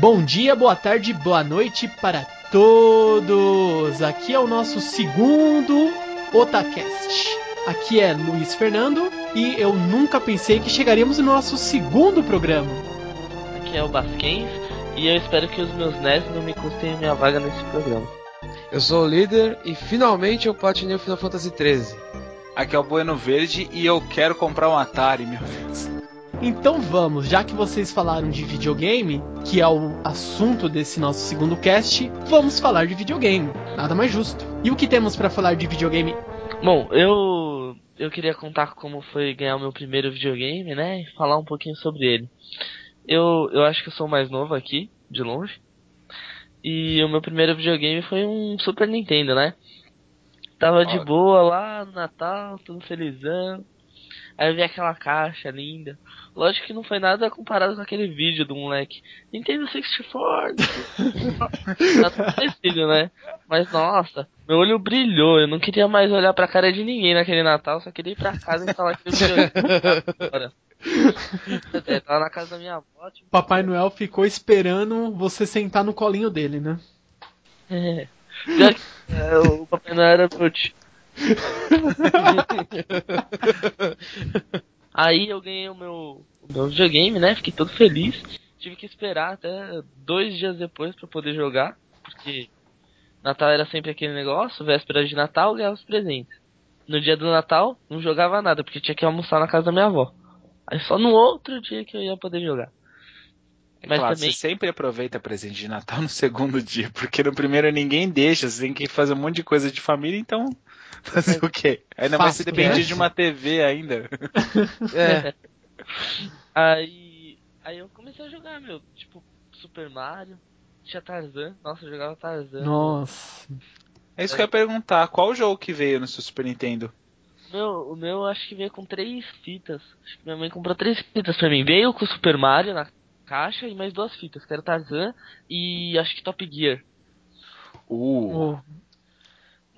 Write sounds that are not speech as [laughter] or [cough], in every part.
Bom dia, boa tarde, boa noite para todos! Aqui é o nosso segundo Otacast. Aqui é Luiz Fernando e eu nunca pensei que chegaríamos no nosso segundo programa. Aqui é o Basquens e eu espero que os meus netos não me custem minha vaga nesse programa. Eu sou o líder e finalmente eu platinei o Final Fantasy XIII. Aqui é o Bueno Verde e eu quero comprar um Atari, meu Deus. Então vamos, já que vocês falaram de videogame, que é o assunto desse nosso segundo cast, vamos falar de videogame. Nada mais justo. E o que temos para falar de videogame? Bom, eu eu queria contar como foi ganhar o meu primeiro videogame, né? E falar um pouquinho sobre ele. Eu, eu acho que eu sou mais novo aqui, de longe. E o meu primeiro videogame foi um Super Nintendo, né? Tava de boa lá no Natal, tudo felizão. Aí eu vi aquela caixa linda. Lógico que não foi nada comparado com aquele vídeo do moleque. Nintendo 64. [laughs] tá tudo parecido, né? Mas nossa, meu olho brilhou. Eu não queria mais olhar pra cara de ninguém naquele Natal. Só queria ir pra casa e falar videogame. é, tava na casa da minha avó. Tipo... Papai Noel ficou esperando você sentar no colinho dele, né? É. Já que, é, o Papai Noel era meu tio. [laughs] Aí eu ganhei o meu, o meu videogame, né? Fiquei todo feliz. Tive que esperar até dois dias depois para poder jogar, porque Natal era sempre aquele negócio, véspera de Natal ganhava os presentes. No dia do Natal não jogava nada, porque tinha que almoçar na casa da minha avó. Aí só no outro dia que eu ia poder jogar. É Mas claro, também... você sempre aproveita presente de Natal no [laughs] segundo dia, porque no primeiro ninguém deixa, você tem que fazer um monte de coisa de família, então [laughs] fazer o quê? Ainda mais se depender de uma TV ainda. [laughs] é. Aí, aí eu comecei a jogar, meu, tipo, Super Mario, tinha Tarzan, nossa, eu jogava Tarzan. Nossa. É isso é. que eu ia perguntar, qual o jogo que veio no seu Super Nintendo? Meu, o meu acho que veio com três fitas. Acho que minha mãe comprou três fitas pra mim. Veio com o Super Mario na caixa e mais duas fitas, que era Tarzan e acho que Top Gear. Uh. Oh.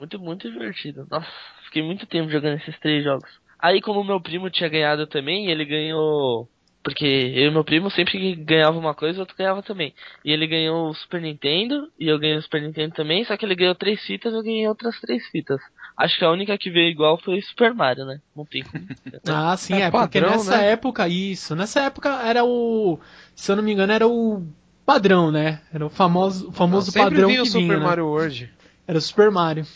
Muito, muito divertido. Nossa, fiquei muito tempo jogando esses três jogos. Aí, como meu primo tinha ganhado também, ele ganhou. Porque eu e meu primo sempre que ganhava uma coisa, o outro ganhava também. E ele ganhou o Super Nintendo, e eu ganhei o Super Nintendo também, só que ele ganhou três fitas, eu ganhei outras três fitas. Acho que a única que veio igual foi Super Mario, né? Não tem como. [laughs] ah, sim, é, é porque padrão, nessa né? época, isso, nessa época era o. Se eu não me engano, era o padrão, né? Era o famoso, o famoso não, padrão vinha que o Super vinha, né? Mario World. Era o Super Mario.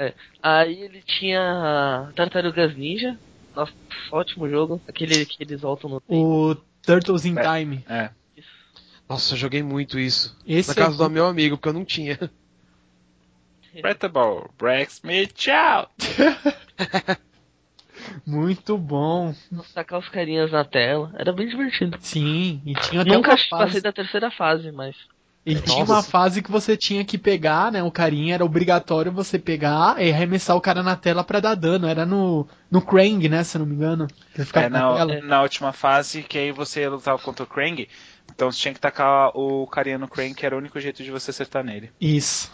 É. Aí ele tinha Tartarugas Ninja. Nossa, ótimo jogo. Aquele que eles voltam no tempo. O Turtles in é. Time. É. Nossa, eu joguei muito isso. Esse na casa é... do meu amigo, porque eu não tinha. Pretable, Brex me tchau. [laughs] Muito bom. Sacar os carinhas na tela. Era bem divertido. Sim, e tinha até Nunca passei da terceira fase, mas. E Nossa. tinha uma fase que você tinha que pegar, né? O carinha era obrigatório você pegar e arremessar o cara na tela para dar dano. Era no, no Krang, né? Se eu não me engano. É, na, na, última fase, que aí você lutava contra o Krang. Então você tinha que tacar o carinha no Krang, que era o único jeito de você acertar nele. Isso.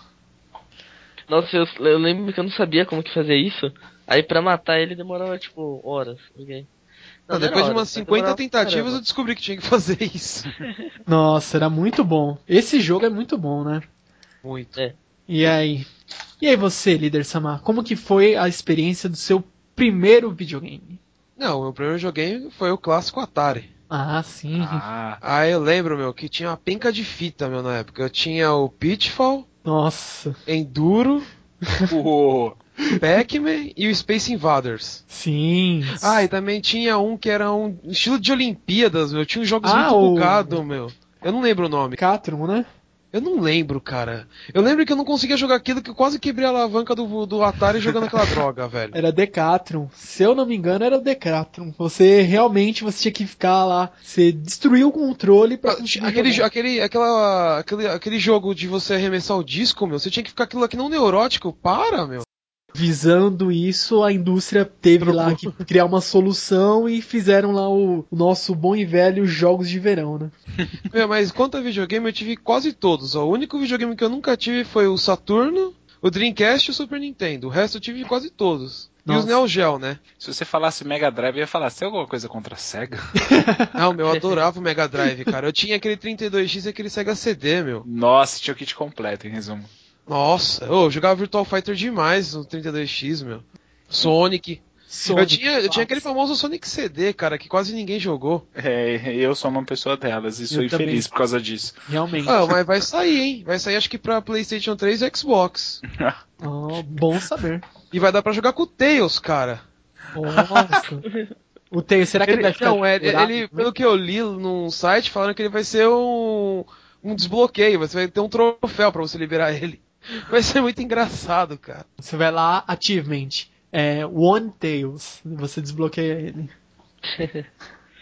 Nossa, eu, eu lembro que eu não sabia como que fazer isso. Aí pra matar ele demorava tipo horas. Okay? Não, depois de umas 50 tentativas eu descobri que tinha que fazer [laughs] isso. [laughs] Nossa, era muito bom. Esse jogo é muito bom, né? Muito. É. E aí? E aí você, líder Samar, como que foi a experiência do seu primeiro videogame? Não, o meu primeiro videogame foi o clássico Atari. Ah, sim. Ah, ah eu lembro, meu, que tinha uma penca de fita, meu, na época. Eu tinha o Pitfall. Nossa. Enduro. [laughs] o... Pac-Man e o Space Invaders. Sim. Ah, e também tinha um que era um estilo de Olimpíadas, meu. Tinha uns jogos ah, muito o... bugados, meu. Eu não lembro o nome. Catron, né? Eu não lembro, cara. Eu lembro que eu não conseguia jogar aquilo que eu quase quebrei a alavanca do, do Atari jogando aquela [laughs] droga, velho. Era Decathlon. Se eu não me engano, era o Decathlon. Você realmente você tinha que ficar lá. Você destruiu o controle pra. Ah, aquele, aquele, aquela, aquele, aquele jogo de você arremessar o disco, meu. Você tinha que ficar aquilo aqui não neurótico. Para, meu visando isso, a indústria teve lá que criar uma solução e fizeram lá o, o nosso bom e velho jogos de verão, né? É, mas quanto a videogame, eu tive quase todos. O único videogame que eu nunca tive foi o Saturno, o Dreamcast e o Super Nintendo. O resto eu tive quase todos. Nossa. E os Neo Geo, né? Se você falasse Mega Drive, eu ia falar, você tem alguma coisa contra a SEGA? [laughs] Não, meu, eu adorava o Mega Drive, cara. Eu tinha aquele 32X e aquele Sega CD, meu. Nossa, tinha o kit completo, em resumo. Nossa, eu jogava Virtual Fighter demais no 32X, meu. Sonic. Sonic, eu tinha, eu tinha aquele famoso Sonic CD, cara, que quase ninguém jogou. É, eu sou uma pessoa delas e sou eu infeliz também. por causa disso. Realmente. Ah, mas vai sair, hein? Vai sair acho que pra PlayStation 3 e Xbox. [laughs] oh, bom saber. E vai dar pra jogar com o Tails, cara. Nossa. o Tails, será que ele, ele vai ficar. Não, é, ele, pelo que eu li num site, falaram que ele vai ser um, um desbloqueio, você vai ter um troféu para você liberar ele. Vai ser muito engraçado, cara. Você vai lá, achievement é, One Tails. Você desbloqueia ele.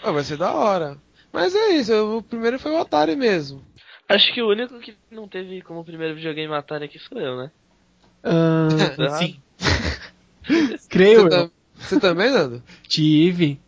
ah, vai ser da hora. Mas é isso, o primeiro foi o Atari mesmo. Acho que o único que não teve como primeiro videogame Atari aqui sou eu, né? Uh, sim. [laughs] Creio você eu. você também, Nando? Tive.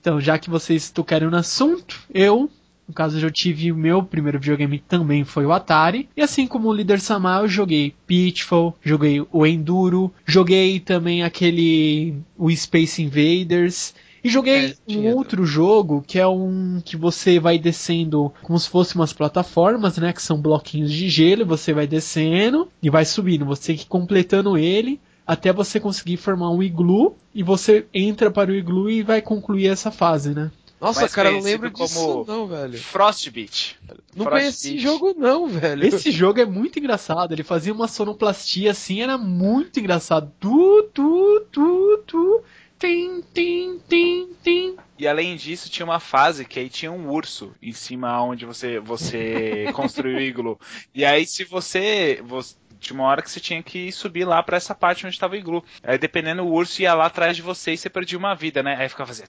Então, já que vocês tocaram no assunto, eu no caso, eu tive o meu primeiro videogame também foi o Atari. E assim como o Líder Samar, eu joguei Pitfall, joguei o Enduro, joguei também aquele o Space Invaders. E joguei é, um outro jogo que é um que você vai descendo como se fosse umas plataformas, né? Que são bloquinhos de gelo, você vai descendo e vai subindo. Você tem que ir completando ele até você conseguir formar um iglu e você entra para o iglu e vai concluir essa fase, né? Nossa, cara, não lembro disso não, velho. Frostbeat. Não conheci esse jogo não, velho. Esse jogo é muito engraçado. Ele fazia uma sonoplastia assim, era muito engraçado. Tu, tu, tu, tu. Tim, tim, tim, tim. E além disso, tinha uma fase que aí tinha um urso em cima onde você, você [laughs] construiu o iglu. E aí, se você, você tinha uma hora que você tinha que subir lá para essa parte onde estava o iglu. Aí dependendo o urso ia lá atrás de você e você perdia uma vida, né? Aí ficava fazendo.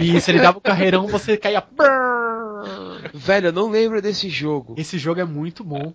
E se ele dava o carreirão, você caía. [laughs] Velho, eu não lembro desse jogo. Esse jogo é muito bom.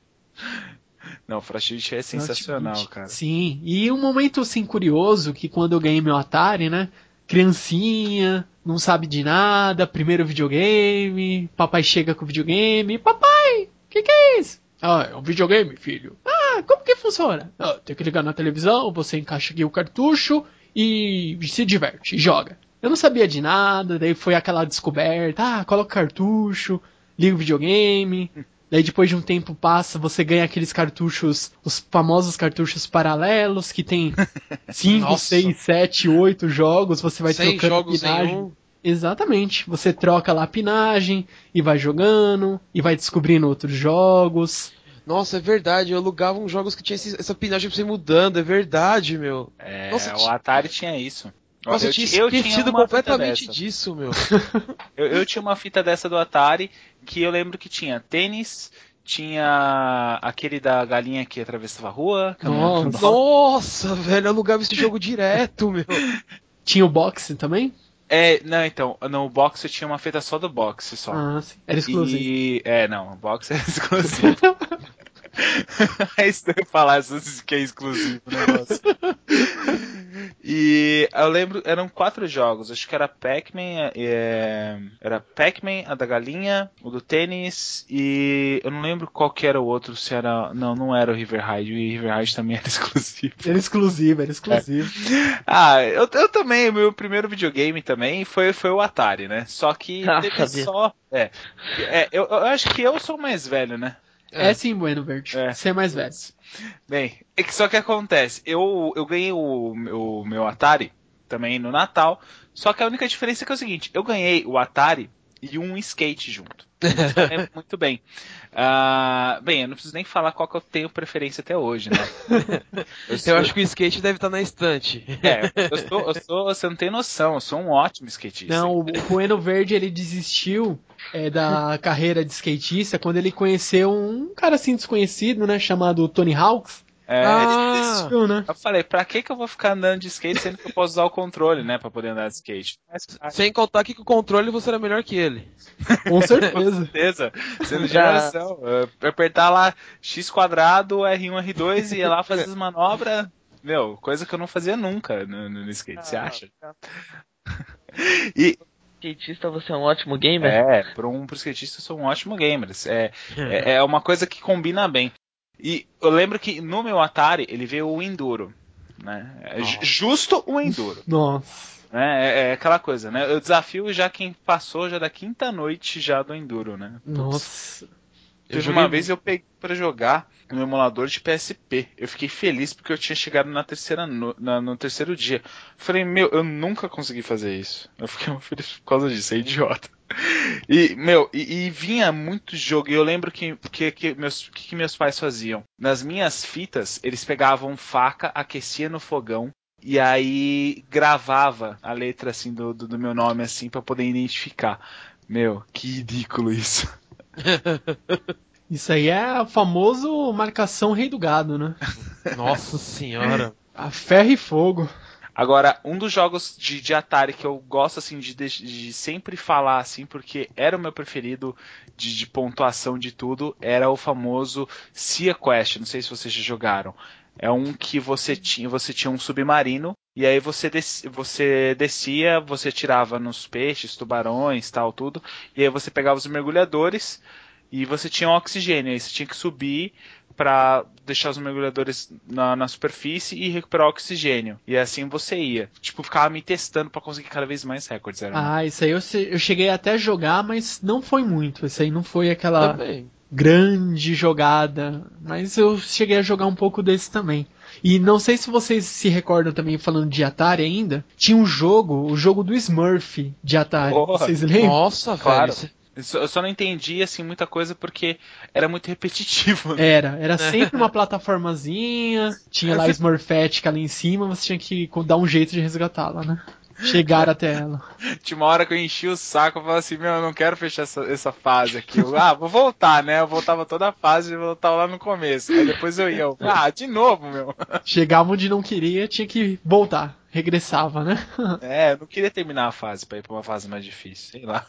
Não, Frostbite é sensacional, Frostbite. cara. Sim, e um momento assim curioso que quando eu ganhei meu Atari, né? Criancinha, não sabe de nada, primeiro videogame, papai chega com o videogame, papai, que que é isso? Ah, é um videogame, filho. Ah, como que funciona? Ah, tem que ligar na televisão, você encaixa aqui o cartucho e se diverte, e joga. Eu não sabia de nada, daí foi aquela descoberta, ah, coloca cartucho, liga o videogame. Daí depois de um tempo passa, você ganha aqueles cartuchos, os famosos cartuchos paralelos, que tem 5, 6, 7, 8 jogos, você vai trocando jogos pinagem. Um. Exatamente. Você troca lá a pinagem e vai jogando e vai descobrindo outros jogos. Nossa, é verdade. Eu alugava uns jogos que tinha essa pinagem pra você mudando. É verdade, meu. É, Nossa, o Atari tinha isso. Nossa, eu, tinha eu esquecido completamente disso, meu. [laughs] eu, eu tinha uma fita dessa do Atari que eu lembro que tinha tênis, tinha aquele da galinha que atravessava a rua. Nossa, Nossa velho, eu alugava esse jogo direto, meu. [laughs] Tinha o boxe também? É, não, então, no boxe tinha uma fita só do boxe só. Ah, sim. Era exclusivo. E, é, não, o boxe era [laughs] exclusivo. É estranho falar que é exclusivo o negócio. E eu lembro, eram quatro jogos. Acho que era Pac-Man, é, era Pac-Man, a da galinha, o do tênis e eu não lembro qual que era o outro. Se era, não, não era o River Ride. O River Ride também era [laughs] exclusivo. Era exclusivo, era exclusivo. É. Ah, eu, eu também. Meu primeiro videogame também foi, foi o Atari, né? Só que ah, teve só. É, é eu, eu acho que eu sou mais velho, né? É, é sim, Bueno Verde. É. É mais velho. Bem, é que só que acontece, eu, eu ganhei o, o meu Atari também no Natal, só que a única diferença é que é o seguinte, eu ganhei o Atari e um skate junto. É muito bem. Uh, bem, eu não preciso nem falar qual que eu tenho preferência até hoje, né? [laughs] Eu, sou... eu acho que o skate deve estar na estante. É, eu sou, eu sou, você não tem noção, eu sou um ótimo skatista. Não, o Bueno Verde ele desistiu é, da carreira de skatista quando ele conheceu um cara assim desconhecido, né, chamado Tony Hawks. É, ah, né? Eu falei, pra que que eu vou ficar andando de skate sendo que eu posso usar o controle, né, pra poder andar de skate? Mas, Sem contar que com o controle você era melhor que ele. Com certeza. [laughs] com certeza. Sendo geração. [laughs] apertar lá X quadrado, R1, R2 e ir lá fazer as manobras. Meu, coisa que eu não fazia nunca no, no skate, você ah, acha? [laughs] e, skatista você é um ótimo gamer? É, para um pro skatista eu sou um ótimo gamer. É, é, é, uma coisa que combina bem. E eu lembro que no meu Atari ele veio o Enduro. né? É justo o Enduro. [laughs] Nossa. É, é, é, aquela coisa, né? Eu desafio já quem passou já da quinta noite já do Enduro, né? Nossa. Teve uma vez eu peguei para jogar no emulador de PSP. Eu fiquei feliz porque eu tinha chegado na terceira no, na, no terceiro dia. Falei, meu, eu nunca consegui fazer isso. Eu fiquei feliz por causa disso, é idiota. [laughs] E, meu, e, e vinha muito jogo. E eu lembro que, que, que meus, que, que meus pais faziam. Nas minhas fitas, eles pegavam faca, aquecia no fogão, e aí gravava a letra assim do, do, do meu nome assim para poder identificar. Meu, que ridículo isso. [laughs] Isso aí é o famoso marcação rei do gado, né? Nossa senhora. A ferro e fogo. Agora, um dos jogos de, de Atari que eu gosto assim de, de, sempre falar assim, porque era o meu preferido de, de, pontuação de tudo, era o famoso Sea Quest. Não sei se vocês já jogaram. É um que você tinha, você tinha um submarino e aí você, des, você descia, você tirava nos peixes, tubarões, tal, tudo. E aí você pegava os mergulhadores e você tinha oxigênio. Aí você tinha que subir para deixar os mergulhadores na, na, superfície e recuperar oxigênio. E assim você ia. Tipo, ficava me testando para conseguir cada vez mais recordes. Era ah, isso aí eu, eu cheguei até a jogar, mas não foi muito. Isso aí não foi aquela também. Grande jogada. Mas eu cheguei a jogar um pouco desse também. E não sei se vocês se recordam também, falando de Atari ainda, tinha um jogo, o jogo do Smurf de Atari. Porra. Vocês lembram? Nossa, claro. velho. Eu só não entendi assim muita coisa porque era muito repetitivo. Né? Era, era [laughs] sempre uma plataformazinha, tinha lá a Smurfette ali em cima, você tinha que dar um jeito de resgatá-la, né? Chegar até ela. [laughs] Tinha uma hora que eu enchi o saco e falava assim, meu, eu não quero fechar essa, essa fase aqui. Eu, ah, vou voltar, né? Eu voltava toda a fase e voltava lá no começo. Aí depois eu ia, eu, [laughs] ah, de novo, meu. [laughs] Chegava onde não queria, tinha que voltar. Regressava, né? É, eu não queria terminar a fase pra ir pra uma fase mais difícil, sei lá.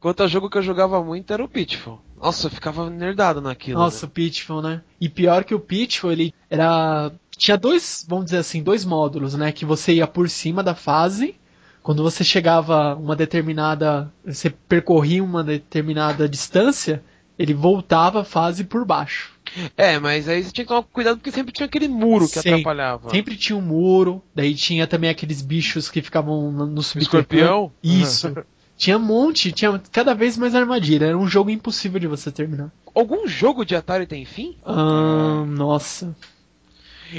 Quanto a jogo que eu jogava muito era o Pitfall. Nossa, eu ficava nerdado naquilo. Nossa, né? o Pitfall, né? E pior que o Pitfall, ele era. Tinha dois, vamos dizer assim, dois módulos, né? Que você ia por cima da fase. Quando você chegava uma determinada. Você percorria uma determinada distância, ele voltava a fase por baixo. É, mas aí você tinha que tomar cuidado porque sempre tinha aquele muro que sempre, atrapalhava. Sempre tinha um muro, daí tinha também aqueles bichos que ficavam no subterrâneo. Escorpião? Isso. [laughs] Tinha um monte, tinha cada vez mais armadilha. Era um jogo impossível de você terminar. Algum jogo de Atari tem fim? Ah, nossa.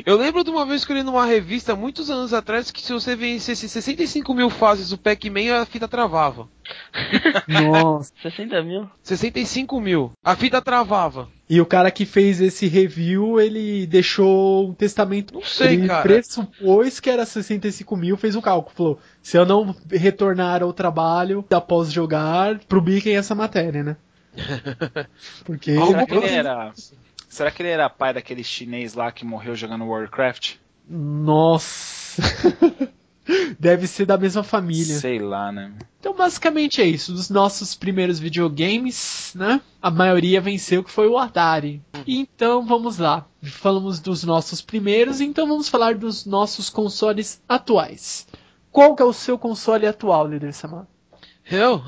Eu lembro de uma vez que eu li numa revista, muitos anos atrás, que se você vencesse 65 mil fases do Pac-Man, a fita travava. [laughs] [laughs] Nossa. 60 mil? 65 mil. A fita travava. E o cara que fez esse review, ele deixou um testamento. Não sei, ele cara. pressupôs que era 65 mil, fez o cálculo. Falou: se eu não retornar ao trabalho após jogar, publiquem essa matéria, né? [laughs] Porque. Será que ele era, será que ele era pai daquele chinês lá que morreu jogando Warcraft? Nossa. [laughs] Deve ser da mesma família. Sei lá, né? Então, basicamente é isso. Dos nossos primeiros videogames, né? A maioria venceu, que foi o Atari. Então, vamos lá. Falamos dos nossos primeiros, então vamos falar dos nossos consoles atuais. Qual que é o seu console atual, líder Samar? Eu?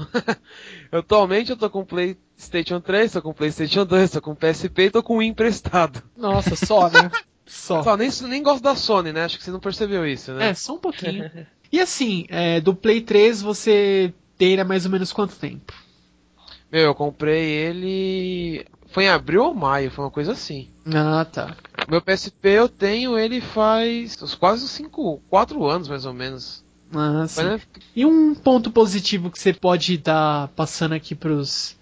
[laughs] Atualmente eu tô com PlayStation 3, tô com PlayStation 2, tô com PSP e tô com o emprestado. Nossa, só, né? [laughs] Só. Só nem, nem gosto da Sony, né? Acho que você não percebeu isso, né? É, só um pouquinho. [laughs] e assim, é, do Play 3 você tem há mais ou menos quanto tempo? Meu, eu comprei ele. Foi em abril ou maio, foi uma coisa assim. Ah, tá. Meu PSP eu tenho ele faz uns quase 5, 4 anos mais ou menos. Ah, sim. Mas, né? E um ponto positivo que você pode estar passando aqui pros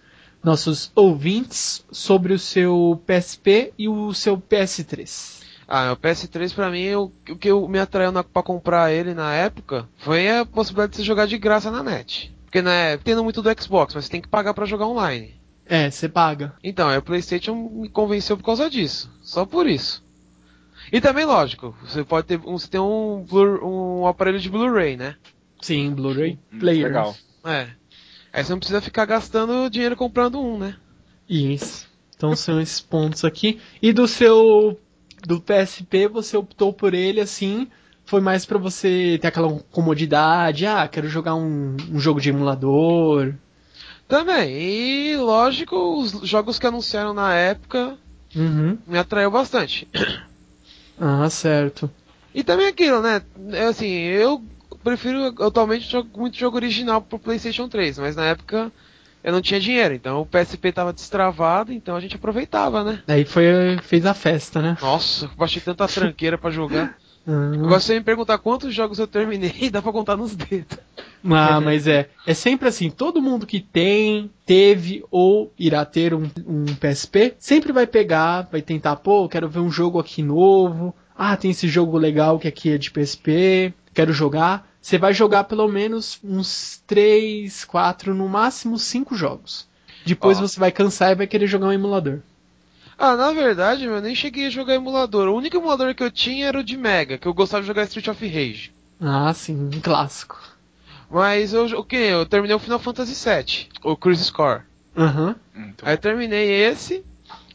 nossos ouvintes sobre o seu PSP e o seu PS3? Ah, o PS3 pra mim, o, o que me atraiu na, pra comprar ele na época foi a possibilidade de você jogar de graça na net. Porque né, tendo muito do Xbox, mas você tem que pagar para jogar online. É, você paga. Então, a PlayStation me convenceu por causa disso. Só por isso. E também, lógico, você pode ter, você tem um, um aparelho de Blu-ray, né? Sim, Blu-ray player. Legal. É. Aí você não precisa ficar gastando dinheiro comprando um, né? Isso. Então são esses pontos aqui. E do seu do PSP você optou por ele assim, foi mais para você ter aquela comodidade, ah, quero jogar um, um jogo de emulador. Também, e lógico, os jogos que anunciaram na época uhum. me atraiu bastante. Ah, certo. E também aquilo, né? É assim, eu prefiro atualmente jogo, muito jogo original pro PlayStation 3, mas na época eu não tinha dinheiro, então o PSP tava destravado, então a gente aproveitava, né? Aí foi fez a festa, né? Nossa, baixei tanta tranqueira para jogar. Uhum. [laughs] Agora você me perguntar quantos jogos eu terminei, [laughs] dá pra contar nos dedos. Ah, mas é. É sempre assim, todo mundo que tem, teve ou irá ter um, um PSP, sempre vai pegar, vai tentar, pô, quero ver um jogo aqui novo. Ah, tem esse jogo legal que aqui é de PSP, quero jogar. Você vai jogar pelo menos uns 3, 4, no máximo 5 jogos. Depois oh. você vai cansar e vai querer jogar um emulador. Ah, na verdade, eu nem cheguei a jogar emulador. O único emulador que eu tinha era o de Mega, que eu gostava de jogar Street of Rage. Ah, sim, um clássico. Mas eu, o que? Eu terminei o Final Fantasy VII, o Cruise Score. Aham. Uhum. Aí eu terminei esse.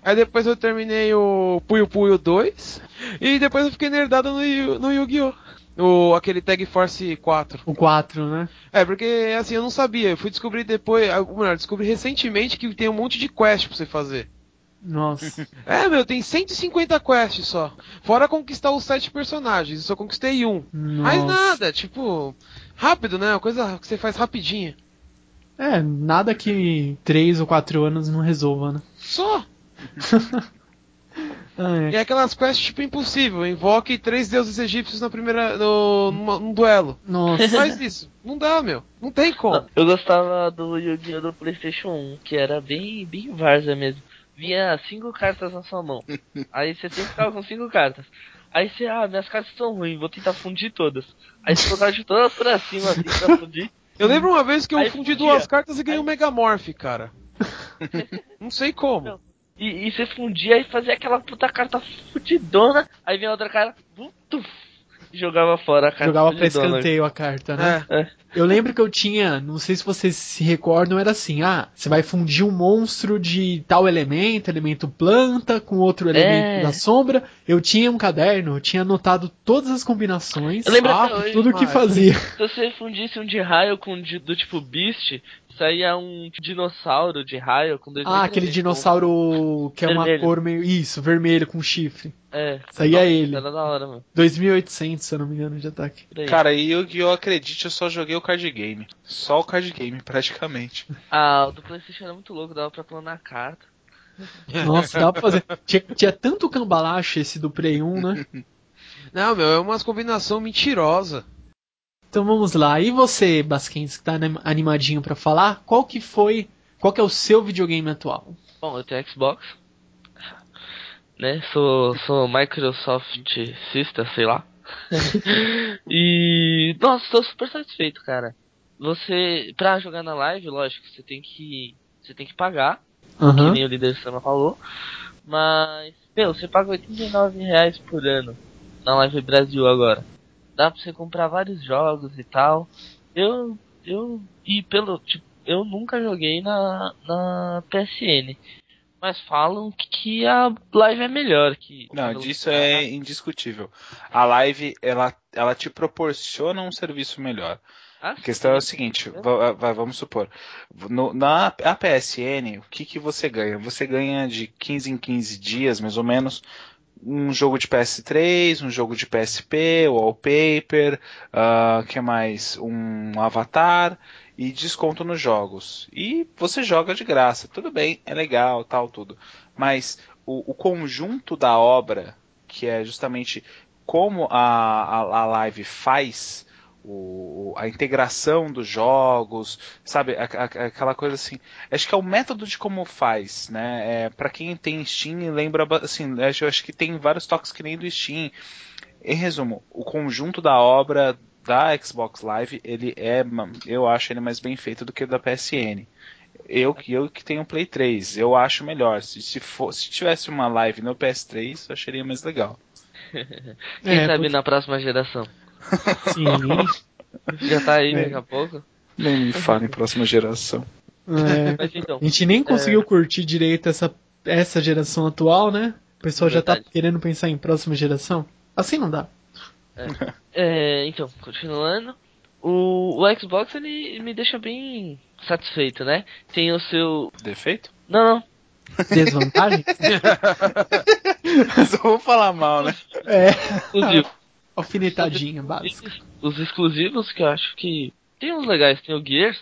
Aí depois eu terminei o Puyo Puyo 2. E depois eu fiquei nerdado no, no Yu-Gi-Oh! O, aquele Tag Force 4. O 4, né? É, porque assim, eu não sabia. Eu fui descobrir depois. Ou melhor, descobri recentemente que tem um monte de quest pra você fazer. Nossa. [laughs] É, meu, tem 150 quests só. Fora conquistar os sete personagens. Eu só conquistei um. Nossa. Mais nada, tipo. Rápido, né? Uma coisa que você faz rapidinho. É, nada que 3 ou 4 anos não resolva, né? Só! [laughs] ah, é. E aquelas quests tipo impossível. Invoque três deuses egípcios na primeira. no numa, num duelo. Nossa. Faz isso. Não dá, meu. Não tem como. Eu gostava do Yu-Gi-Oh! do Playstation 1, que era bem, bem Varza mesmo vinha cinco cartas na sua mão. Aí você sempre ficava com cinco cartas. Aí você, ah, minhas cartas estão ruins, vou tentar fundir todas. Aí você colocava de todas pra cima, assim, pra fundir. Eu lembro uma vez que eu Aí fundi fundia. duas cartas e ganhei Aí... um Megamorph, cara. [laughs] Não sei como. Não. E, e, você fundia e fazia aquela puta carta fudidona, aí vinha outra cara, tuf, jogava fora a carta. Jogava pra escanteio a carta, né? É. é. Eu lembro que eu tinha, não sei se vocês se recordam, era assim: ah, você vai fundir um monstro de tal elemento, elemento planta, com outro elemento é. da sombra. Eu tinha um caderno, eu tinha anotado todas as combinações, eu lembro ah, hoje, tudo que fazia. Se você fundisse um de raio com de, do tipo Beast, saía um dinossauro de raio com dois Ah, aquele dinossauro que é vermelho. uma cor meio. Isso, vermelho com chifre. É. Saía Nossa, ele. Era da hora, mano. 2800, se eu não me engano, de ataque. Cara, e eu, eu acredite, eu só joguei o card game. Só o card game, praticamente. Ah, o do PlayStation era muito louco, dava pra clonar carta. [laughs] Nossa, dava pra fazer. Tinha, tinha tanto cambalacho esse do Play 1, né? [laughs] Não, meu, é umas combinação mentirosa. Então vamos lá. E você, Basquens, que tá animadinho para falar, qual que foi, qual que é o seu videogame atual? Bom, eu tenho Xbox, né? Sou, sou Microsoft Sista, sei lá. [laughs] e nossa, tô super satisfeito, cara. Você, pra jogar na live, lógico, você tem que, você tem que pagar, uhum. que nem o líder Sama falou. Mas, meu, você paga 89 reais por ano na Live Brasil agora dá pra você comprar vários jogos e tal. Eu, eu, e pelo, tipo, eu nunca joguei na, na PSN. Mas falam que a live é melhor que. Não, disso é indiscutível. A live, ela, ela te proporciona um serviço melhor. Ah, a questão é o seguinte, vamos supor, no, na a PSN, o que, que você ganha? Você ganha de 15 em 15 dias, mais ou menos, um jogo de PS3, um jogo de PSP, wallpaper, uh, que mais? Um avatar e desconto nos jogos. E você joga de graça, tudo bem, é legal, tal, tudo. Mas o, o conjunto da obra, que é justamente como a, a, a live faz o, a integração dos jogos, sabe? A, a, aquela coisa assim. Acho que é o método de como faz, né? É, para quem tem Steam, lembra assim, eu acho que tem vários toques que nem do Steam. Em resumo, o conjunto da obra da Xbox Live, ele é, eu acho ele mais bem feito do que o da PSN. Eu, eu que tenho Play 3, eu acho melhor. Se, se, for, se tivesse uma live no PS3, eu acharia mais legal. [laughs] Quem é, sabe porque... na próxima geração? Sim. Já tá aí é. daqui a pouco? Nem me fala em próxima geração. É, Mas, então, a gente nem conseguiu é... curtir direito essa, essa geração atual, né? O pessoal já tá querendo pensar em próxima geração. Assim não dá. É. é então, continuando. O, o Xbox ele me deixa bem satisfeito, né? Tem o seu. Defeito? Não, não. Desvantagem? [laughs] Só vou falar mal, né? É. Alfinetadinha básica. Os exclusivos que eu acho que. Tem uns legais, tem o Gears,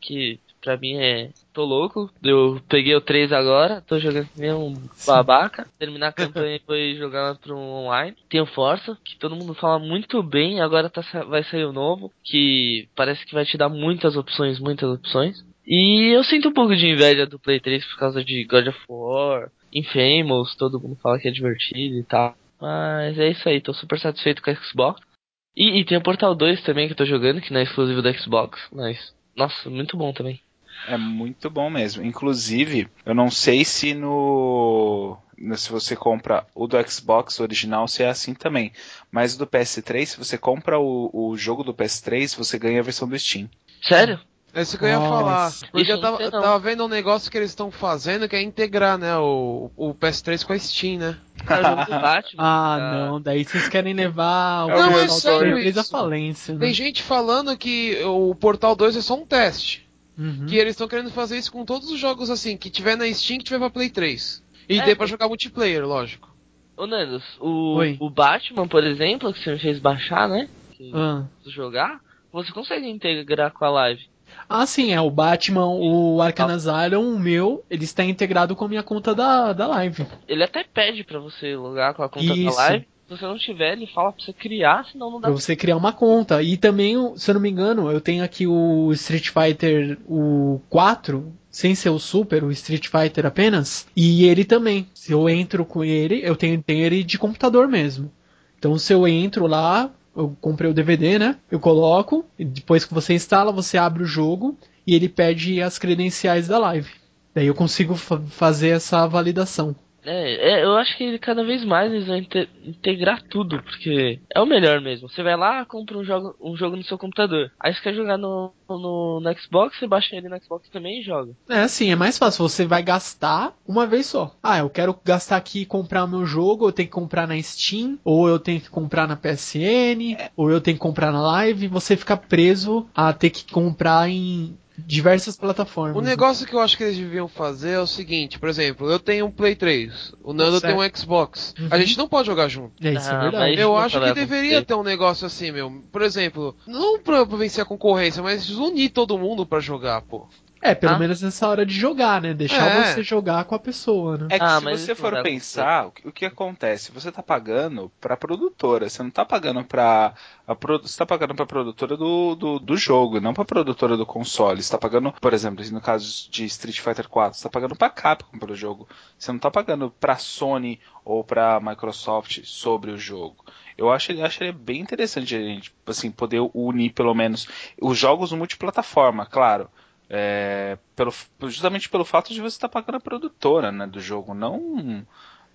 que pra mim é. Tô louco. Eu peguei o 3 agora, tô jogando nem um babaca. Terminar a campanha [laughs] e foi jogar pro online. Tem o Força, que todo mundo fala muito bem, agora tá, vai sair o novo, que parece que vai te dar muitas opções, muitas opções. E eu sinto um pouco de inveja do Play 3 por causa de God of War, Infamous, todo mundo fala que é divertido e tal. Mas é isso aí, tô super satisfeito com a Xbox. E, e tem o Portal 2 também que eu tô jogando, que não é exclusivo da Xbox, mas. Nossa, muito bom também. É muito bom mesmo. Inclusive, eu não sei se no. Se você compra o do Xbox original, se é assim também. Mas do PS3, se você compra o, o jogo do PS3, você ganha a versão do Steam. Sério? É isso que eu ia falar. Porque eu tava, tava, vendo um negócio que eles estão fazendo que é integrar, né? O, o PS3 com a Steam, né? Ah, não. Daí vocês querem levar o não, é sério, falência. Né? Tem gente falando que o Portal 2 é só um teste. Uhum. Que eles estão querendo fazer isso com todos os jogos assim, que tiver na Steam que tiver pra Play 3. E é, dê pra jogar multiplayer, lógico. Ô Nandos, o, o Batman, por exemplo, que você me fez baixar, né? Que ah. jogar, você consegue integrar com a live. Ah, sim, é o Batman, o Arkham Asylum, o meu, ele está integrado com a minha conta da, da live. Ele até pede para você logar com a conta Isso. da live. Se você não tiver, ele fala pra você criar, senão não dá. Pra você criar uma conta. E também, se eu não me engano, eu tenho aqui o Street Fighter o 4, sem ser o Super, o Street Fighter apenas. E ele também. Se eu entro com ele, eu tenho, tenho ele de computador mesmo. Então se eu entro lá, eu comprei o DVD, né? Eu coloco, e depois que você instala, você abre o jogo e ele pede as credenciais da live. Daí eu consigo fazer essa validação. É, é, eu acho que cada vez mais eles vão integrar tudo, porque é o melhor mesmo. Você vai lá, compra um jogo, um jogo no seu computador. Aí você quer jogar no, no, no Xbox, você baixa ele no Xbox também e joga. É assim, é mais fácil. Você vai gastar uma vez só. Ah, eu quero gastar aqui e comprar o meu jogo, eu tenho que comprar na Steam, ou eu tenho que comprar na PSN, ou eu tenho que comprar na Live. Você fica preso a ter que comprar em diversas plataformas. O negócio que eu acho que eles deviam fazer é o seguinte, por exemplo, eu tenho um Play 3, o Nando tem um Xbox. Uhum. A gente não pode jogar junto. É isso, é ah, é verdade. Eu acho que deveria ter um negócio assim, meu. Por exemplo, não pra vencer a concorrência, mas unir todo mundo para jogar, pô. É, pelo ah. menos nessa hora de jogar, né? Deixar é. você jogar com a pessoa, né? É que ah, se você for pensar, o que acontece? Você tá pagando pra produtora, você não tá pagando pra. A pro, você tá pagando pra produtora do, do, do jogo, não pra produtora do console. Você tá pagando, por exemplo, no caso de Street Fighter 4, você tá pagando pra Capcom pelo jogo. Você não tá pagando pra Sony ou pra Microsoft sobre o jogo. Eu acho, acho bem interessante a gente assim, poder unir pelo menos os jogos multiplataforma, claro. É, pelo, justamente pelo fato de você estar tá pagando a produtora né, do jogo, não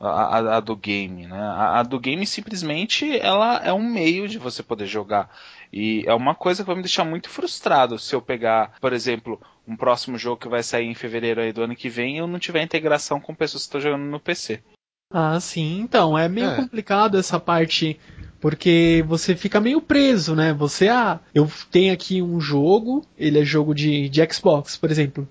a, a, a do game. Né? A, a, do game simplesmente ela é um meio de você poder jogar. E é uma coisa que vai me deixar muito frustrado se eu pegar, por exemplo, um próximo jogo que vai sair em fevereiro aí do ano que vem e eu não tiver integração com pessoas que estão jogando no PC. Ah, sim. Então, é meio é. complicado essa parte porque você fica meio preso, né? Você, ah, eu tenho aqui um jogo, ele é jogo de, de Xbox, por exemplo.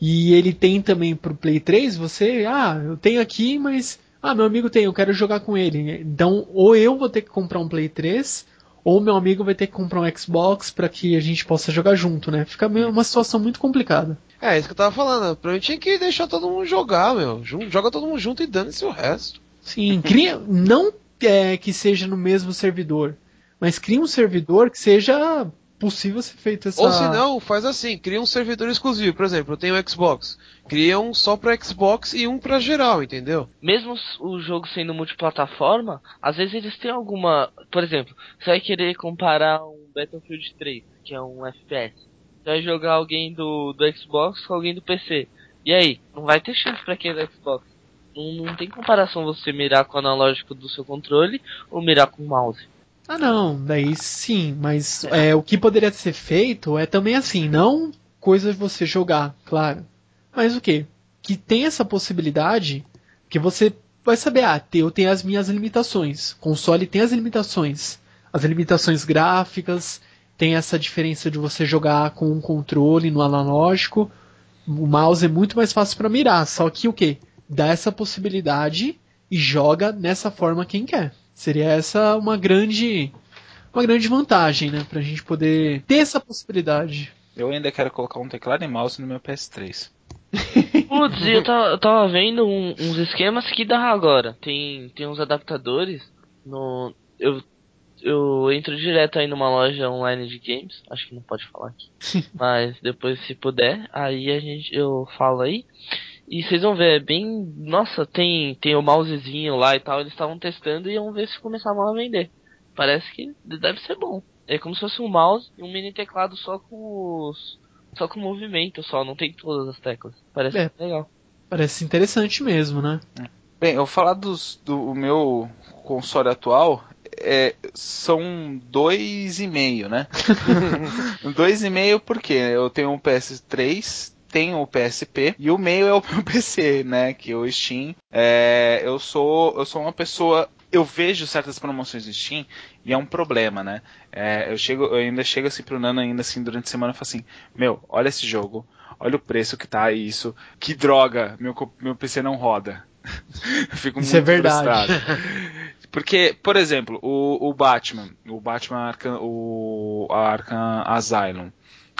E ele tem também pro Play 3, você, ah, eu tenho aqui, mas. Ah, meu amigo tem, eu quero jogar com ele. Então, ou eu vou ter que comprar um Play 3, ou meu amigo vai ter que comprar um Xbox para que a gente possa jogar junto, né? Fica meio uma situação muito complicada. É, isso que eu tava falando. Pra mim tinha que deixar todo mundo jogar, meu. Joga todo mundo junto e dane-se o resto. Sim, cria. Não é, que seja no mesmo servidor, mas cria um servidor que seja possível ser feito essa. Ou se não, faz assim, cria um servidor exclusivo. Por exemplo, eu tenho um Xbox. Cria um só para Xbox e um para geral, entendeu? Mesmo o jogo sendo multiplataforma, às vezes eles têm alguma. Por exemplo, você vai querer comparar um Battlefield 3, que é um FPS. Você vai jogar alguém do, do Xbox com alguém do PC. E aí? Não vai ter chance pra quem é do Xbox. Não, não tem comparação você mirar com o analógico do seu controle ou mirar com o mouse. Ah não, daí sim, mas é. É, o que poderia ser feito é também assim, não coisas de você jogar, claro. Mas o que? Que tem essa possibilidade que você vai saber, ah, eu tenho as minhas limitações. Console tem as limitações. As limitações gráficas, tem essa diferença de você jogar com um controle no analógico. o mouse é muito mais fácil para mirar, só que o que? Dá essa possibilidade e joga nessa forma quem quer. Seria essa uma grande uma grande vantagem, né, pra gente poder ter essa possibilidade. Eu ainda quero colocar um teclado e mouse no meu PS3. [laughs] Putz, eu tava, eu tava vendo um, uns esquemas que dá agora. Tem, tem uns adaptadores no. Eu, eu entro direto aí numa loja online de games. Acho que não pode falar aqui. [laughs] Mas depois se puder, aí a gente eu falo aí. E vocês vão ver, é bem. Nossa, tem, tem o mousezinho lá e tal. Eles estavam testando e iam ver se começavam a vender. Parece que deve ser bom. É como se fosse um mouse e um mini teclado só com os só com movimento só, não tem todas as teclas. Parece é, legal. Parece interessante mesmo, né? Bem, eu vou falar dos, do meu console atual. É, são dois e meio, né? [laughs] [laughs] dois e meio porque eu tenho um PS3, tenho o PSP e o meio é o [laughs] meu PC, né? Que é o Steam. É, eu sou eu sou uma pessoa eu vejo certas promoções do Steam e é um problema, né? É, eu chego, eu ainda chego assim pro Nano ainda assim durante a semana e falo assim, meu, olha esse jogo, olha o preço que tá isso, que droga, meu, meu PC não roda. [laughs] Fico Isso é verdade. [laughs] Porque, por exemplo, o, o Batman, o Batman Arkham, o Arkham Asylum,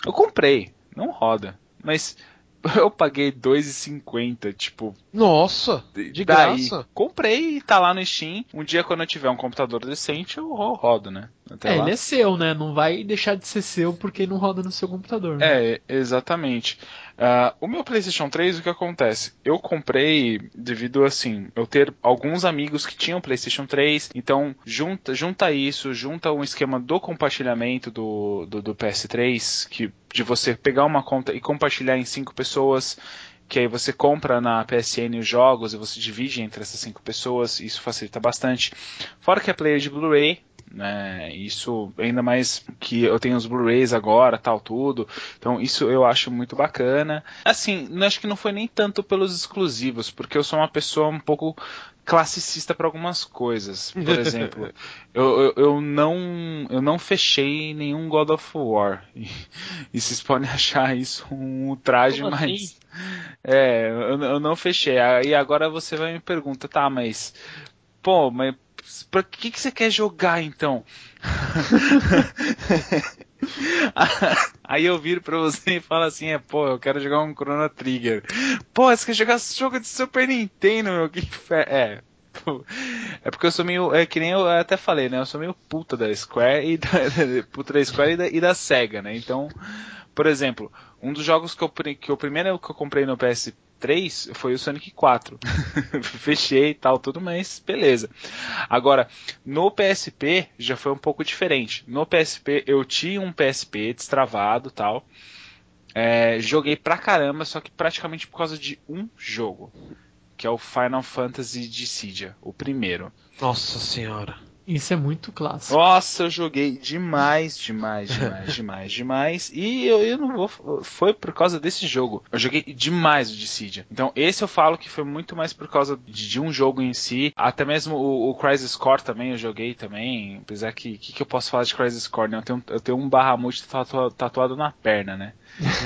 eu comprei, não roda, mas [laughs] eu paguei 2,50, tipo. Nossa! De daí, graça. Comprei e tá lá no Steam. Um dia, quando eu tiver um computador decente, eu rodo, né? Até é, lá. ele é seu, né? Não vai deixar de ser seu porque não roda no seu computador. Né? É, exatamente. Uh, o meu PlayStation 3, o que acontece? Eu comprei devido assim, eu ter alguns amigos que tinham PlayStation 3, então junta, junta isso, junta um esquema do compartilhamento do, do, do PS3, que de você pegar uma conta e compartilhar em cinco pessoas que aí você compra na PSN os jogos e você divide entre essas cinco pessoas, isso facilita bastante. Fora que é player de Blu-ray, né? Isso ainda mais que eu tenho os Blu-rays agora, tal tudo. Então isso eu acho muito bacana. Assim, acho que não foi nem tanto pelos exclusivos, porque eu sou uma pessoa um pouco classicista para algumas coisas. Por [laughs] exemplo, eu, eu, eu, não eu não fechei nenhum God of War. E, e vocês podem [laughs] achar isso um traje, Como mas assim? é, eu, eu não fechei. Aí agora você vai me perguntar, tá, mas pô, mas pra que, que você quer jogar então? [laughs] Aí eu viro pra você e falo assim, é, pô, eu quero jogar um Chrono Trigger. Pô, você quer jogar jogo de Super Nintendo, meu? Que. É. É porque eu sou meio. É que nem eu até falei, né? Eu sou meio puta da Square e da. [laughs] puta da Square e da, e da Sega, né? Então, por exemplo, um dos jogos que eu, que o primeiro que eu comprei no PS 3 foi o Sonic 4. [laughs] Fechei e tal, tudo, mas beleza. Agora, no PSP já foi um pouco diferente. No PSP eu tinha um PSP destravado tal. É, joguei pra caramba, só que praticamente por causa de um jogo. Que é o Final Fantasy Dissidia, o primeiro. Nossa senhora. Isso é muito clássico. Nossa, eu joguei demais, demais, demais, [laughs] demais, demais. E eu, eu não vou. Foi por causa desse jogo. Eu joguei demais o Dissidia. Então, esse eu falo que foi muito mais por causa de, de um jogo em si. Até mesmo o, o Crisis Core também eu joguei também. Apesar que. O que, que, eu posso falar de Crisis Core? Né? Eu, tenho, eu tenho um Bahamut tatuado, tatuado na perna, né?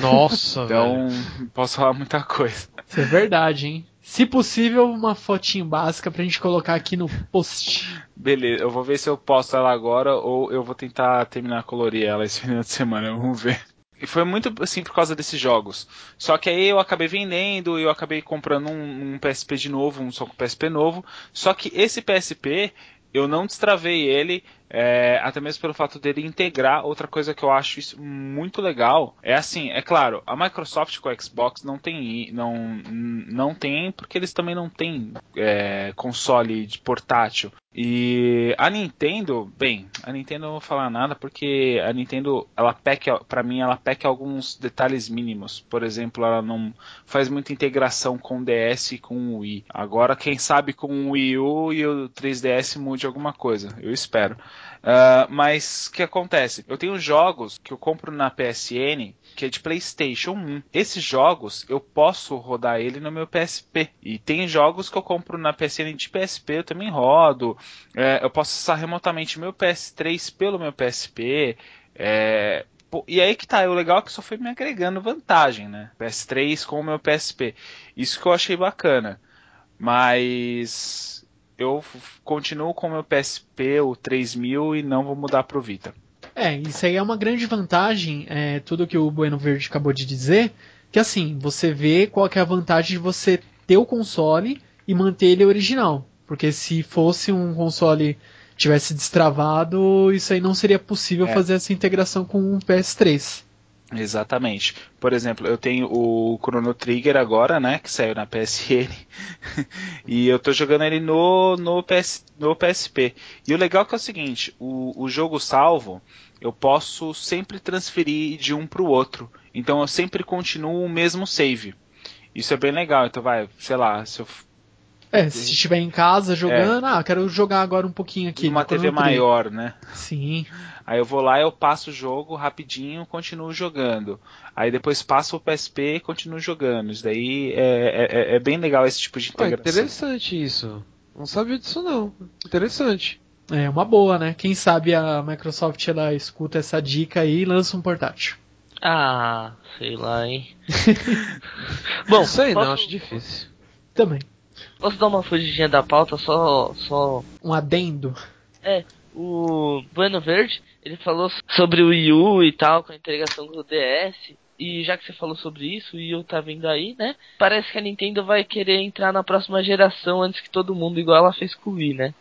Nossa, Então, velho. posso falar muita coisa. Isso é verdade, hein? Se possível, uma fotinho básica pra gente colocar aqui no post. Beleza, eu vou ver se eu posto ela agora ou eu vou tentar terminar a colorir ela esse [laughs] final de semana, vamos ver. E foi muito assim por causa desses jogos. Só que aí eu acabei vendendo, eu acabei comprando um, um PSP de novo, um só com PSP novo. Só que esse PSP eu não destravei ele, é, até mesmo pelo fato dele integrar. Outra coisa que eu acho isso muito legal é assim, é claro, a Microsoft com o Xbox não tem, não, não tem porque eles também não têm é, console de portátil. E a Nintendo, bem, a Nintendo não vou falar nada porque a Nintendo, ela peca, para mim, ela peca alguns detalhes mínimos. Por exemplo, ela não faz muita integração com o DS e com o Wii. Agora, quem sabe com o Wii U e o 3DS mude alguma coisa. Eu espero. Uh, mas o que acontece? Eu tenho jogos que eu compro na PSN que é de PlayStation 1. Esses jogos eu posso rodar ele no meu PSP. E tem jogos que eu compro na PSN de PSP, eu também rodo. É, eu posso acessar remotamente meu PS3 pelo meu PSP. É, e aí que tá, o legal é que só foi me agregando vantagem, né? PS3 com o meu PSP. Isso que eu achei bacana. Mas eu continuo com o meu PSP, o 3000, e não vou mudar pro Vita. É, isso aí é uma grande vantagem, é, tudo que o Bueno Verde acabou de dizer, que assim, você vê qual é a vantagem de você ter o console e manter ele original. Porque se fosse um console tivesse destravado, isso aí não seria possível é. fazer essa integração com o PS3. Exatamente. Por exemplo, eu tenho o Chrono Trigger agora, né, que saiu na PSN, [laughs] e eu tô jogando ele no, no, PS, no PSP. E o legal é que é o seguinte, o, o jogo salvo, eu posso sempre transferir de um para o outro. Então eu sempre continuo o mesmo save. Isso é bem legal. Então vai, sei lá, se eu é, se estiver em casa jogando, é. ah, quero jogar agora um pouquinho aqui. Uma TV maior, né? Sim. Aí eu vou lá, eu passo o jogo rapidinho, continuo jogando. Aí depois passo o PSP e continuo jogando. Isso daí é, é, é bem legal esse tipo de integração. Ah, interessante isso. Não sabia disso não. Interessante. É uma boa, né? Quem sabe a Microsoft ela escuta essa dica aí e lança um portátil. Ah, sei lá, hein. Bom, [laughs] não sei posso... não, acho difícil. Também. Posso dar uma fugidinha da pauta, só, só... Um adendo? É, o Bueno Verde, ele falou sobre o Wii U e tal, com a integração com o DS. E já que você falou sobre isso, o Wii U tá vindo aí, né? Parece que a Nintendo vai querer entrar na próxima geração antes que todo mundo, igual ela fez com o Wii, né?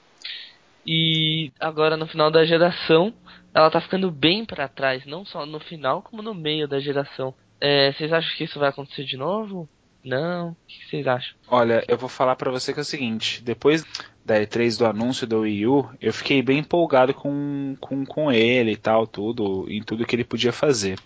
E agora no final da geração, ela tá ficando bem para trás, não só no final, como no meio da geração. É, vocês acham que isso vai acontecer de novo? Não? O que vocês acham? Olha, eu vou falar para você que é o seguinte: depois da E3 do anúncio do Wii U, eu fiquei bem empolgado com, com, com ele e tal, tudo, em tudo que ele podia fazer.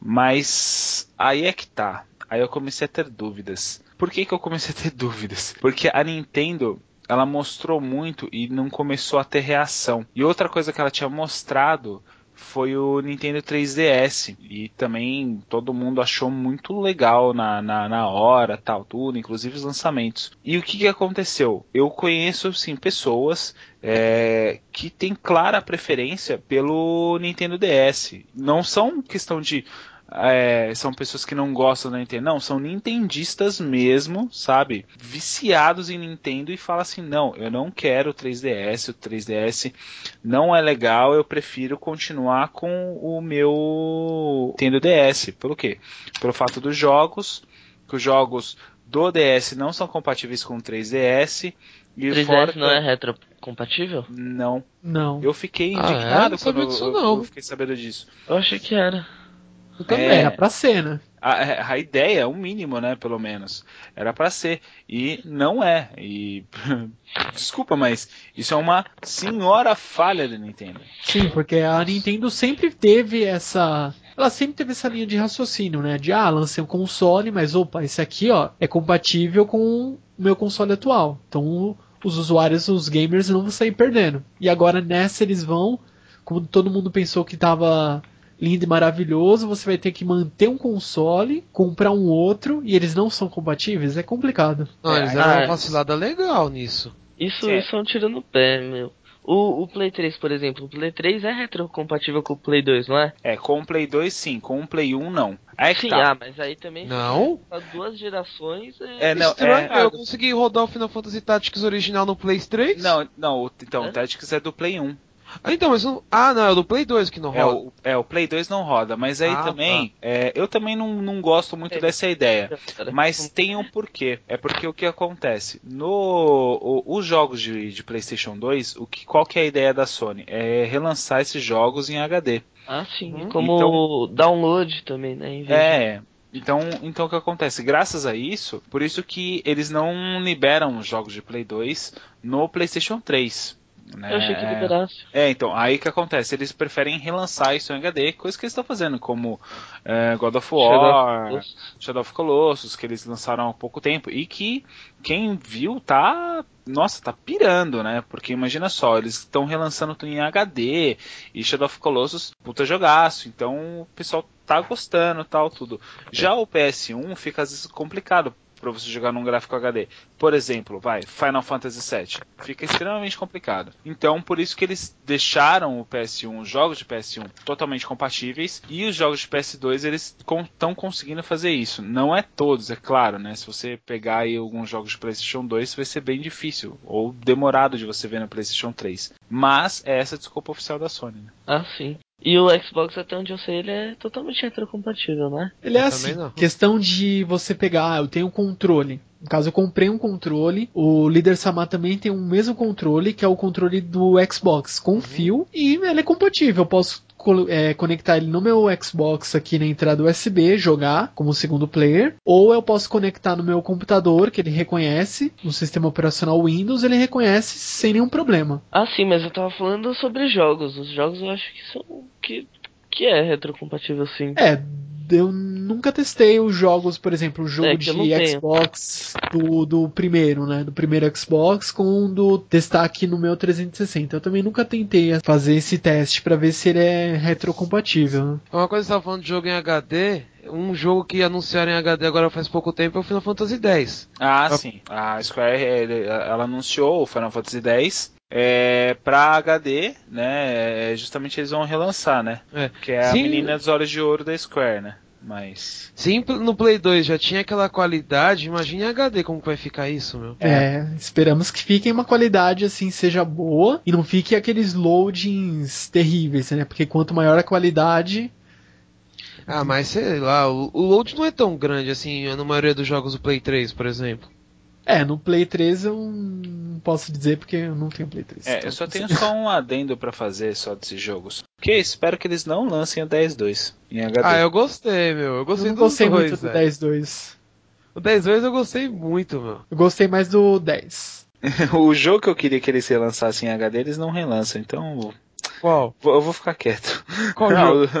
Mas aí é que tá. Aí eu comecei a ter dúvidas. Por que, que eu comecei a ter [laughs] dúvidas? Porque a Nintendo ela mostrou muito e não começou a ter reação. E outra coisa que ela tinha mostrado foi o Nintendo 3DS. E também todo mundo achou muito legal na, na, na hora, tal, tudo, inclusive os lançamentos. E o que, que aconteceu? Eu conheço, sim, pessoas é, que têm clara preferência pelo Nintendo DS. Não são questão de é, são pessoas que não gostam da Nintendo. Não, são nintendistas mesmo, sabe? Viciados em Nintendo e falam assim: não, eu não quero o 3DS, o 3DS não é legal, eu prefiro continuar com o meu Nintendo DS. Pelo quê? Pelo fato dos jogos, que os jogos do DS não são compatíveis com o 3DS. E 3DS fora não é retrocompatível? Não. Não. Eu fiquei indignado ah, é? quando eu, eu, eu, fiquei sabendo disso. Eu achei que era. Também, é, era pra ser, né? A, a ideia, o mínimo, né, pelo menos, era para ser. E não é. E [laughs] desculpa, mas isso é uma senhora falha da Nintendo. Sim, porque a Nintendo sempre teve essa ela sempre teve essa linha de raciocínio, né? De ah, lancei um console, mas opa, esse aqui, ó, é compatível com o meu console atual. Então os usuários, os gamers não vão sair perdendo. E agora nessa eles vão, como todo mundo pensou que tava lindo e maravilhoso, você vai ter que manter um console, comprar um outro e eles não são compatíveis, é complicado. Não, eles deram uma vacilada legal nisso. Isso, isso é um tiro no pé, meu. O, o, Play 3, por exemplo, o Play 3 é retrocompatível com o Play 2, não é? É, com o Play 2 sim, com o Play 1 não. Aí sim, tá. ah, mas aí também não. duas gerações é, é não, estranho. É... Eu consegui rodar o Final Fantasy Tactics original no Play 3? Não, não, então, é? o Tactics é do Play 1. Ah, então, mas não... Ah, não, é o do Play 2 que não é, roda. O, é, o Play 2 não roda, mas aí ah, também, tá. é, eu também não, não gosto muito é. dessa ideia. Mas tem um porquê. É porque o que acontece? No o, os jogos de, de PlayStation 2, o que, qual que é a ideia da Sony? É relançar esses jogos em HD. Ah, sim. Hum, como então, download também, né? É, então, então o que acontece? Graças a isso, por isso que eles não liberam os jogos de Play 2 no PlayStation 3. Né? Eu achei que liberasse. É, então, aí que acontece? Eles preferem relançar isso em HD, coisa que eles estão fazendo, como é, God of War, Shadow of, Shadow of Colossus, que eles lançaram há pouco tempo, e que quem viu tá. Nossa, tá pirando, né? Porque imagina só, eles estão relançando tudo em HD, e Shadow of Colossus, puta jogaço, então o pessoal tá gostando tal, tudo. Já o PS1 fica às vezes complicado para você jogar num gráfico HD. Por exemplo, vai, Final Fantasy VII. Fica extremamente complicado. Então, por isso que eles deixaram o PS1, os jogos de PS1 totalmente compatíveis e os jogos de PS2 eles estão conseguindo fazer isso. Não é todos, é claro, né? Se você pegar aí alguns jogos de PlayStation 2, vai ser bem difícil ou demorado de você ver na PlayStation 3. Mas é essa a desculpa oficial da Sony. Né? Ah, sim. E o Xbox, até onde eu sei, ele é totalmente retrocompatível, né? Ele é assim, questão de você pegar, ah, eu tenho um controle. No caso, eu comprei um controle, o Líder Sama também tem um mesmo controle, que é o controle do Xbox, com uhum. fio, e ele é compatível. Eu posso é, conectar ele no meu Xbox aqui na entrada USB, jogar como segundo player, ou eu posso conectar no meu computador, que ele reconhece, no sistema operacional Windows, ele reconhece sem nenhum problema. Ah, sim, mas eu tava falando sobre jogos. Os jogos eu acho que são. que, que é retrocompatível sim. É, eu nunca testei os jogos, por exemplo, o jogo é, de Xbox do, do primeiro, né? Do primeiro Xbox com o do testar aqui no meu 360. Eu também nunca tentei fazer esse teste para ver se ele é retrocompatível. Né? Uma coisa que você tava falando de jogo em HD, um jogo que anunciaram em HD agora faz pouco tempo é o Final Fantasy X. Ah, eu... sim. A Square ela anunciou o Final Fantasy X é, pra HD, né? É, justamente eles vão relançar, né? É. Que é a Sim. menina dos olhos de ouro da Square, né? Mas. Sim, no Play 2 já tinha aquela qualidade, imagine em HD como vai ficar isso, meu. É, esperamos que fique uma qualidade assim, seja boa e não fique aqueles loadings terríveis, né? Porque quanto maior a qualidade. Ah, mas sei lá, o, o load não é tão grande assim na maioria dos jogos do Play 3, por exemplo. É, no Play 3 eu não posso dizer porque eu não tenho Play 3. É, então eu só tenho só um adendo para fazer só desses jogos. Que espero que eles não lancem o 10.2 em HD. Ah, eu gostei, meu. Eu gostei, eu não gostei muito do 10.2. O 10.2 eu gostei muito, meu. Eu gostei mais do 10. [laughs] o jogo que eu queria que eles relançassem em HD, eles não relançam, então. Qual? Eu vou ficar quieto. Qual não, [laughs] jogo?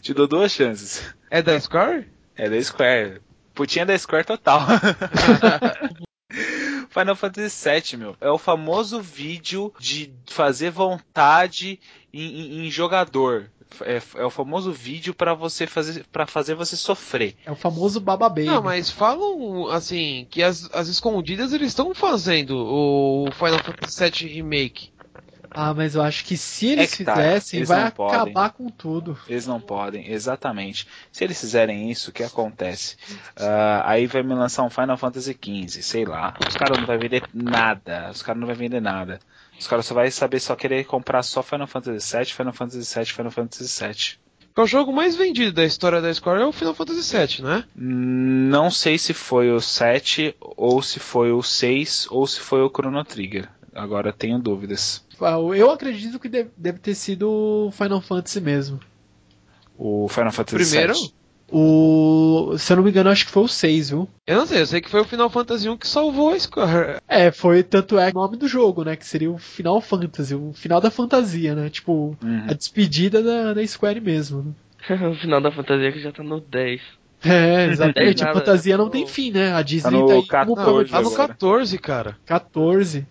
Te dou duas chances. É da Square? É da Square. Putinha da Square total. [laughs] Final Fantasy VII, meu. É o famoso vídeo de fazer vontade em, em, em jogador. É, é, o famoso vídeo para você fazer para fazer você sofrer. É o famoso bababê. Não, mas falam assim que as, as escondidas eles estão fazendo o Final Fantasy VII Remake. Ah, mas eu acho que se eles é que tá, fizessem, eles vai acabar podem. com tudo. Eles não podem, exatamente. Se eles fizerem isso, o que acontece? Uh, aí vai me lançar um Final Fantasy XV, sei lá. Os caras não vão vender nada. Os caras não vão vender nada. Os caras só vai saber só querer comprar só Final Fantasy VII, Final Fantasy VII, Final Fantasy VII. É o jogo mais vendido da história da Square é o Final Fantasy VII, né? Não sei se foi o 7, ou se foi o 6, ou se foi o Chrono Trigger. Agora tenho dúvidas. Eu acredito que deve, deve ter sido o Final Fantasy mesmo. O Final Fantasy Primeiro? O. Se eu não me engano, acho que foi o 6, viu? Eu não sei, eu sei que foi o Final Fantasy 1 que salvou a Square. É, foi tanto é o nome do jogo, né? Que seria o Final Fantasy, o final da fantasia, né? Tipo, uhum. a despedida da, da Square mesmo. Né? [laughs] o final da fantasia que já tá no 10. É, exatamente. a fantasia não tem fim, né? A Disney tá, no tá aí 14, como Tá no 14, cara. 14.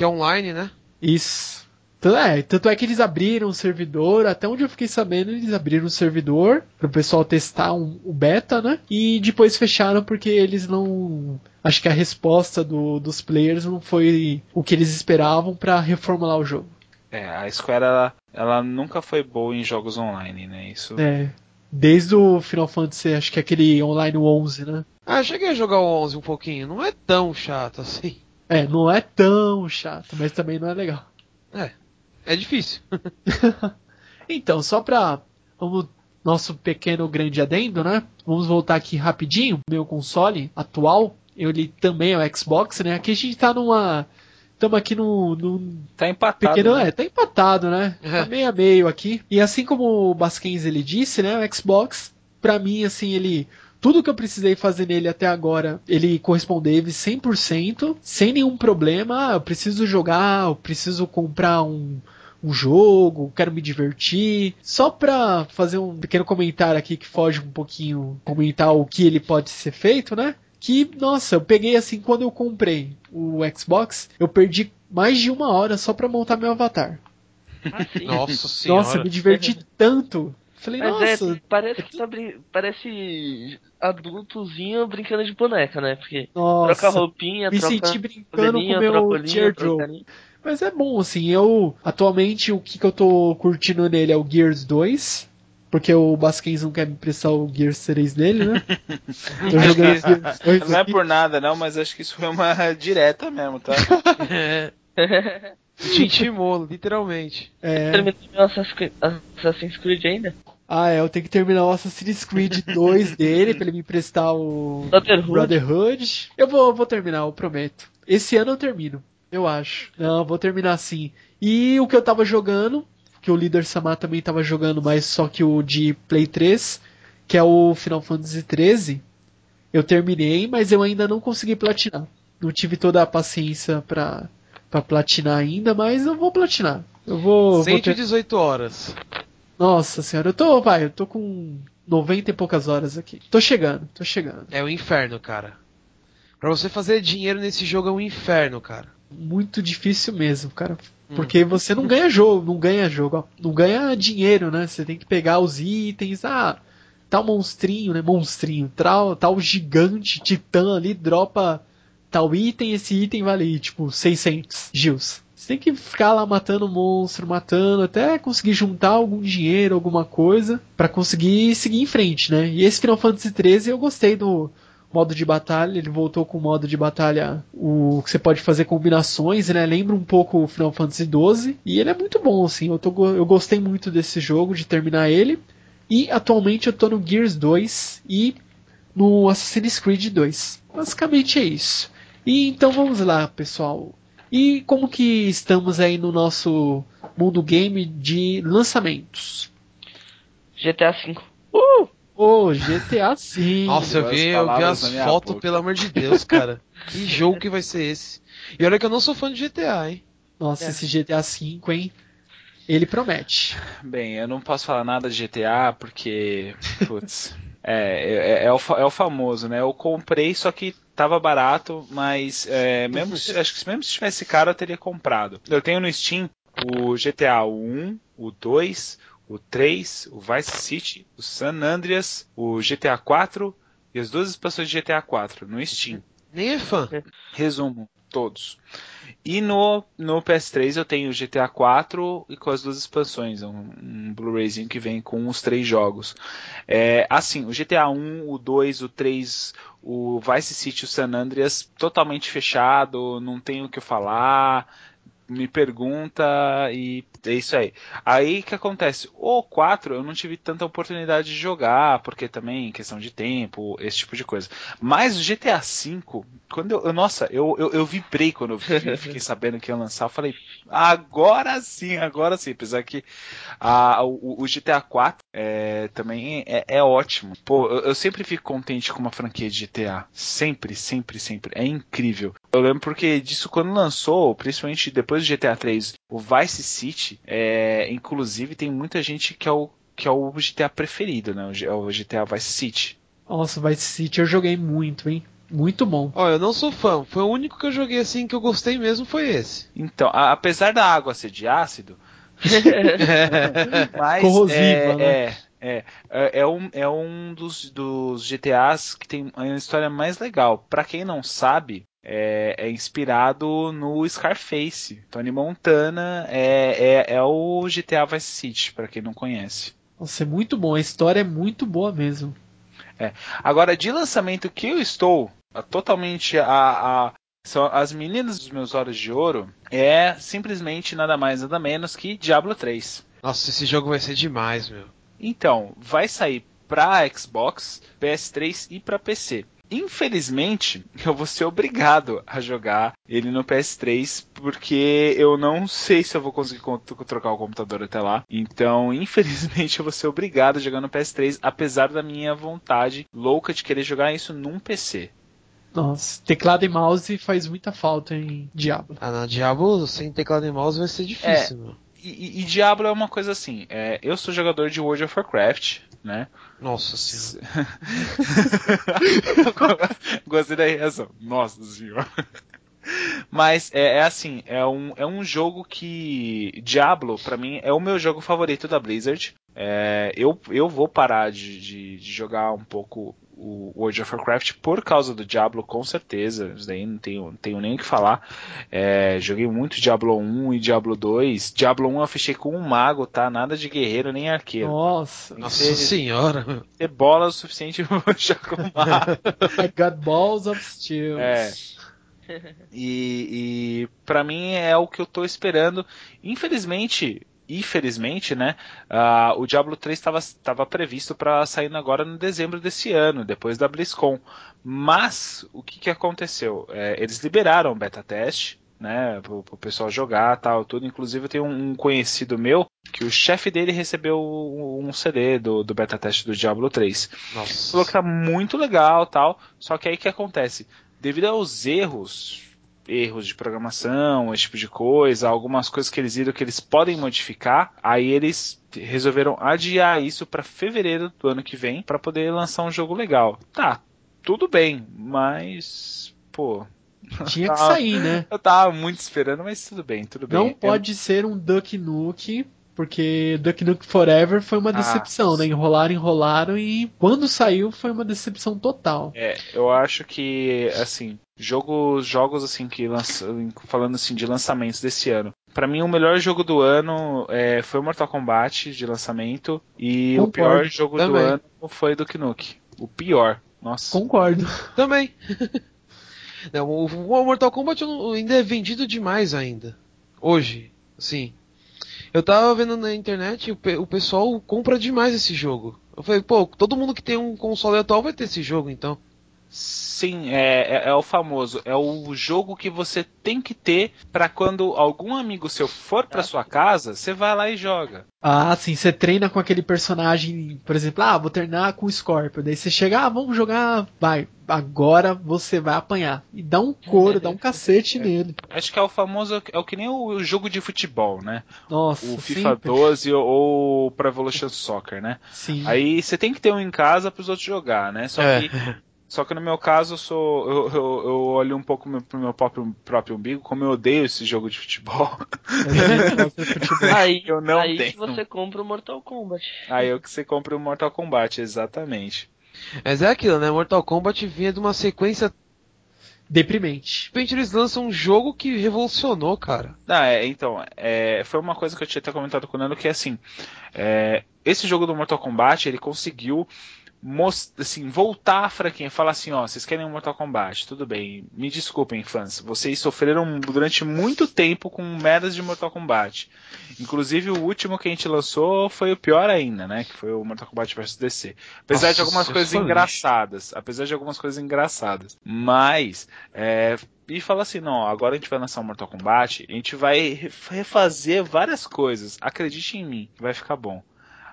Que é online, né? Isso. Tanto é, tanto é que eles abriram o servidor, até onde eu fiquei sabendo, eles abriram o servidor para o pessoal testar um, o beta, né? E depois fecharam porque eles não. Acho que a resposta do, dos players não foi o que eles esperavam para reformular o jogo. É, a Square ela, ela nunca foi boa em jogos online, né? Isso. É. Desde o Final Fantasy, acho que é aquele online 11, né? Ah, cheguei a jogar o 11 um pouquinho. Não é tão chato assim. É, não é tão chato, mas também não é legal. É, é difícil. [laughs] então, só pra vamos, nosso pequeno grande adendo, né? Vamos voltar aqui rapidinho. Meu console atual, ele também é o Xbox, né? Aqui a gente tá numa. Estamos aqui no, no. Tá empatado. Pequeno, né? É, tá empatado, né? É. Tá meio a meio aqui. E assim como o Basquens ele disse, né? O Xbox, pra mim, assim, ele tudo que eu precisei fazer nele até agora, ele correspondeu 100%, sem nenhum problema. Ah, eu preciso jogar, eu preciso comprar um, um jogo, quero me divertir. Só pra fazer um pequeno comentário aqui que foge um pouquinho, comentar o que ele pode ser feito, né? Que, nossa, eu peguei assim quando eu comprei o Xbox, eu perdi mais de uma hora só pra montar meu avatar. Ah, nossa senhora. Nossa, eu me diverti tanto Falei, Mas é, nossa. É, parece que tá parece adultozinho brincando de boneca, né? Porque nossa, troca roupinha, me troca senti brincando com meu Joe. Mas é bom, assim, eu atualmente o que, que eu tô curtindo nele é o Gears 2. Porque o Basquens não quer me emprestar o Gears 3 dele, né? [laughs] tô jogando Gears 2 Não é por nada, não, mas acho que isso foi uma [laughs] direta mesmo, tá? [laughs] [laughs] Te intimou, literalmente. É. Terminou Assassin's Creed ainda? Ah, é, eu tenho que terminar o Assassin's Creed 2 [laughs] dele pra ele me emprestar o Brotherhood. Brotherhood. Eu vou, vou terminar, eu prometo. Esse ano eu termino, eu acho. Não, vou terminar sim. E o que eu tava jogando que o líder Samar também estava jogando, mas só que o de Play 3, que é o Final Fantasy 13, eu terminei, mas eu ainda não consegui platinar. Não tive toda a paciência pra, pra platinar ainda, mas eu vou platinar. Eu vou. 118 vou ter... horas. Nossa senhora, eu tô, vai, eu tô com 90 e poucas horas aqui. Tô chegando, tô chegando. É o um inferno, cara. Pra você fazer dinheiro nesse jogo é um inferno, cara. Muito difícil mesmo, cara. Porque você não ganha jogo, não ganha jogo, não ganha dinheiro, né? Você tem que pegar os itens, ah, tal monstrinho, né? Monstrinho, tal, tal gigante, titã ali, dropa tal item, esse item vale tipo 600 gils. Você tem que ficar lá matando monstro, matando, até conseguir juntar algum dinheiro, alguma coisa, para conseguir seguir em frente, né? E esse Final Fantasy XIII eu gostei do, modo de batalha, ele voltou com o modo de batalha o que você pode fazer combinações, né? Lembra um pouco o Final Fantasy XII e ele é muito bom, assim. Eu, tô, eu gostei muito desse jogo, de terminar ele. E atualmente eu tô no Gears 2 e no Assassin's Creed 2. Basicamente é isso. E então vamos lá, pessoal. E como que estamos aí no nosso mundo game de lançamentos? GTA V. Uh! Ô, GTA sim. Nossa, eu vi, eu vi as fotos, pelo amor de Deus, cara. [laughs] que jogo que vai ser esse? E olha que eu não sou fã de GTA, hein? Nossa, é. esse GTA V, hein? Ele promete. Bem, eu não posso falar nada de GTA porque. [laughs] Putz. É, é, é, o, é o famoso, né? Eu comprei, só que tava barato, mas é, mesmo, acho que mesmo se tivesse caro eu teria comprado. Eu tenho no Steam o GTA 1, o 2, o 3, o Vice City, o San Andreas, o GTA 4 e as duas expansões de GTA 4 no Steam. Nem é fã. Resumo, todos. E no, no PS3 eu tenho GTA 4 e com as duas expansões, um, um Blu-rayzinho que vem com os três jogos. É, assim, o GTA 1, o 2, o 3, o Vice City o San Andreas totalmente fechado, não tenho o que falar me pergunta e é isso aí. Aí que acontece? O 4 eu não tive tanta oportunidade de jogar, porque também questão de tempo, esse tipo de coisa. Mas o GTA V, quando eu. Nossa, eu, eu, eu vibrei quando eu [laughs] fiquei sabendo que ia lançar. Eu falei, agora sim, agora sim. Apesar que a, o, o GTA 4 é, também é, é ótimo. Pô, eu, eu sempre fico contente com uma franquia de GTA. Sempre, sempre, sempre. É incrível. Eu lembro porque disso quando lançou, principalmente depois do GTA 3, o Vice City, é, inclusive tem muita gente que é o que é o GTA preferido, né? O GTA Vice City. Nossa, Vice City eu joguei muito, hein? Muito bom. Olha, eu não sou fã. Foi o único que eu joguei assim que eu gostei mesmo foi esse. Então, a, apesar da água ser de ácido, [laughs] mas corrosiva, é, né? É, é, é, é, um, é um dos, dos GTAs que tem a história mais legal. Para quem não sabe, é, é, inspirado no Scarface. Tony Montana é, é, é o GTA Vice City, para quem não conhece. Nossa, é muito bom, a história é muito boa mesmo. É. Agora, de lançamento que eu estou totalmente a, a, são as meninas dos meus olhos de ouro é simplesmente nada mais nada menos que Diablo 3. Nossa, esse jogo vai ser demais, meu. Então, vai sair para Xbox, PS3 e para PC. Infelizmente, [laughs] eu vou ser obrigado a jogar ele no PS3, porque eu não sei se eu vou conseguir trocar o computador até lá. Então, [laughs] infelizmente, eu vou ser obrigado a jogar no PS3, apesar da minha vontade louca de querer jogar isso num PC. Nossa, teclado e mouse faz muita falta em Diablo. Ah, na Diablo sem teclado e mouse vai ser difícil, é, meu. E, e, Diablo é uma coisa assim. É, eu sou jogador de World of Warcraft, né? Nossa senhora. [laughs] Gostei da reação. Nossa senhora. Mas é, é, assim, é um, é um jogo que. Diablo, para mim, é o meu jogo favorito da Blizzard. É, eu, eu vou parar de, de, de, jogar um pouco o World of Warcraft por causa do Diablo, com certeza. Isso daí não tenho, não tenho nem o que falar. É, joguei muito Diablo 1 e Diablo 2. Diablo 1 eu fechei com um mago, tá? Nada de guerreiro nem arqueiro. Nossa, nossa ter, senhora. Ter bola o suficiente [laughs] pra jogar com um mago. [laughs] I got balls of steel. É. E, e para mim é o que eu tô esperando. Infelizmente, infelizmente, né, uh, o Diablo 3 estava previsto para sair agora no dezembro desse ano, depois da BlizzCon. Mas o que, que aconteceu? É, eles liberaram o beta teste, né, para o pessoal jogar, tal, tudo. Inclusive eu tenho um, um conhecido meu que o chefe dele recebeu um CD do, do beta teste do Diablo 3. Nossa. Falou que tá muito legal, tal. Só que aí que acontece? Devido aos erros erros de programação, esse tipo de coisa, algumas coisas que eles viram que eles podem modificar, aí eles resolveram adiar isso para fevereiro do ano que vem para poder lançar um jogo legal. Tá, tudo bem, mas pô, tinha [laughs] que sair, né? Eu tava muito esperando, mas tudo bem, tudo bem. Não pode ser um Duck Nuke porque Duck Nukem Forever foi uma ah, decepção, ah, né? Enrolaram, enrolaram e quando saiu foi uma decepção total. É, eu acho que, assim, jogos, jogos assim que lançam, falando assim de lançamentos desse ano. Para mim o melhor jogo do ano é, foi o Mortal Kombat de lançamento e Concordo. o pior jogo Também. do ano foi Duke Nukem. O pior. Nossa. Concordo. [laughs] Também. [laughs] Não, o, o Mortal Kombat ainda é vendido demais ainda. Hoje, sim. Eu tava vendo na internet, o, o pessoal compra demais esse jogo. Eu falei, pô, todo mundo que tem um console atual vai ter esse jogo, então. Sim, é, é, é, o famoso. É o jogo que você tem que ter para quando algum amigo seu for para sua casa, você vai lá e joga. Ah, sim, você treina com aquele personagem, por exemplo, ah, vou treinar com o Scorpio. Daí você chega, ah, vamos jogar, vai, agora você vai apanhar. E dá um couro, dá um [laughs] cacete é, nele. Acho que é o famoso, é o que nem o jogo de futebol, né? Nossa, O FIFA sempre. 12 ou o Pro Evolution Soccer, né? Sim. Aí você tem que ter um em casa para os outros jogar, né? Só é. que [laughs] só que no meu caso, eu, sou, eu, eu, eu olho um pouco pro meu próprio, próprio umbigo, como eu odeio esse jogo de [laughs] futebol. aí eu não aí tenho. você compra o Mortal Kombat. Aí eu que você compra o Mortal Kombat, exatamente. Mas é aquilo, né? Mortal Kombat vinha de uma sequência deprimente. De repente eles lançam um jogo que revolucionou, cara. Ah, é, então, é, foi uma coisa que eu tinha até comentado com o Nando, que é assim, é, esse jogo do Mortal Kombat, ele conseguiu assim, voltar a franquia, falar assim, ó, vocês querem um Mortal Kombat, tudo bem, me desculpem, fãs, vocês sofreram durante muito tempo com merdas de Mortal Kombat. Inclusive o último que a gente lançou foi o pior ainda, né, que foi o Mortal Kombat vs DC. Apesar Nossa, de algumas coisas engraçadas, lixo. apesar de algumas coisas engraçadas, mas é, e fala assim, não, agora a gente vai lançar um Mortal Kombat, a gente vai refazer várias coisas, acredite em mim, vai ficar bom.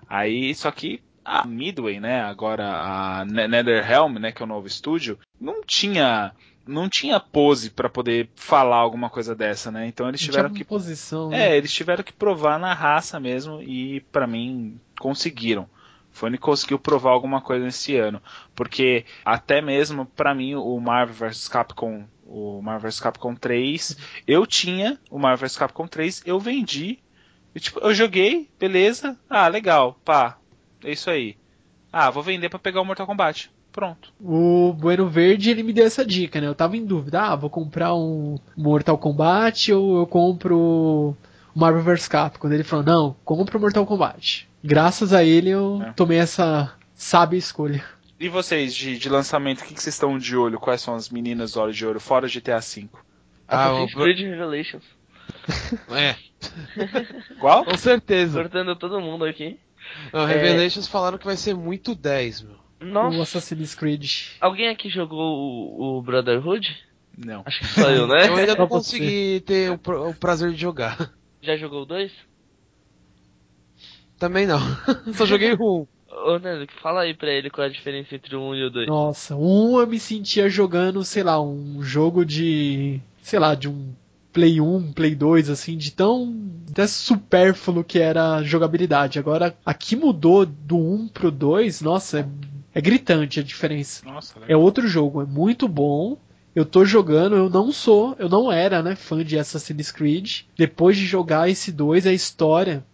Aí, só que a Midway, né, agora a NetherRealm, né, que é o novo estúdio, não tinha não tinha pose para poder falar alguma coisa dessa, né? Então eles tiveram que posição, né? É, eles tiveram que provar na raça mesmo e para mim conseguiram. Fone conseguiu provar alguma coisa nesse ano, porque até mesmo para mim o Marvel vs Capcom, o Marvel vs Capcom 3, eu tinha o Marvel vs Capcom 3, eu vendi, eu, tipo, eu joguei, beleza? Ah, legal, pá, é isso aí. Ah, vou vender para pegar o Mortal Kombat. Pronto. O Bueno Verde ele me deu essa dica, né? Eu tava em dúvida, ah, vou comprar um Mortal Kombat ou eu compro o Marvel vs Capcom. Ele falou, não, compra o Mortal Kombat. Graças a ele eu é. tomei essa sábia escolha. E vocês, de, de lançamento, o que, que vocês estão de olho? Quais são as meninas olhos de ouro fora GTA V? Ah, o Creed Revelations. é. Qual? [laughs] Com certeza. Cortando todo mundo aqui. Não, Revelations é... falaram que vai ser muito 10, meu. Nossa. O Assassin's Creed. Alguém aqui jogou o, o Brotherhood? Não. Acho que só eu, né? Eu ainda [laughs] não consegui ter o, o, prazer de jogar. Já jogou o 2? Também não. [laughs] Só joguei 1. Ô, Nando, fala aí pra ele qual é a diferença entre o 1 e o 2. Nossa, 1 eu me sentia jogando, sei lá, um jogo de. sei lá, de um Play 1, Play 2, assim, de tão até supérfluo que era a jogabilidade. Agora, aqui mudou do 1 pro 2, nossa, é, é gritante a diferença. Nossa, é outro jogo, é muito bom. Eu tô jogando, eu não sou, eu não era, né, fã de Assassin's Creed. Depois de jogar esse 2, a história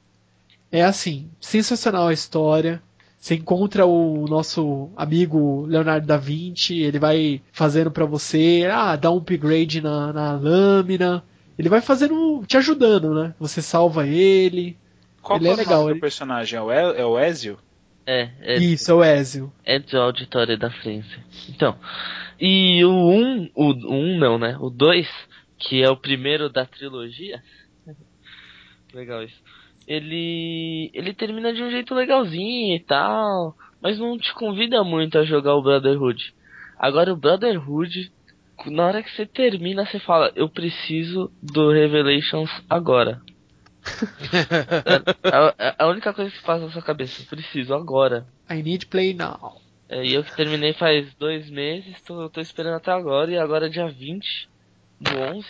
É assim, sensacional a história. Você encontra o nosso amigo Leonardo da Vinci, ele vai fazendo para você, ah, dá um upgrade na, na lâmina. Ele vai fazendo, te ajudando, né? Você salva ele. Qual ele é, é legal. o ele... personagem? É o, e é o Ezio? É, é. Isso, é o Ezio. Ezio Auditório da França. Então, e o 1, um, o 1 um não, né? O 2, que é o primeiro da trilogia. [laughs] legal isso ele ele termina de um jeito legalzinho e tal, mas não te convida muito a jogar o Brotherhood. Agora o Brotherhood, na hora que você termina, você fala, eu preciso do Revelations agora. [laughs] É, a, a, única coisa que passa na sua cabeça, preciso agora. I need play now. É, e eu que terminei faz dois meses, tô, tô esperando até agora, e agora dia 20 do 11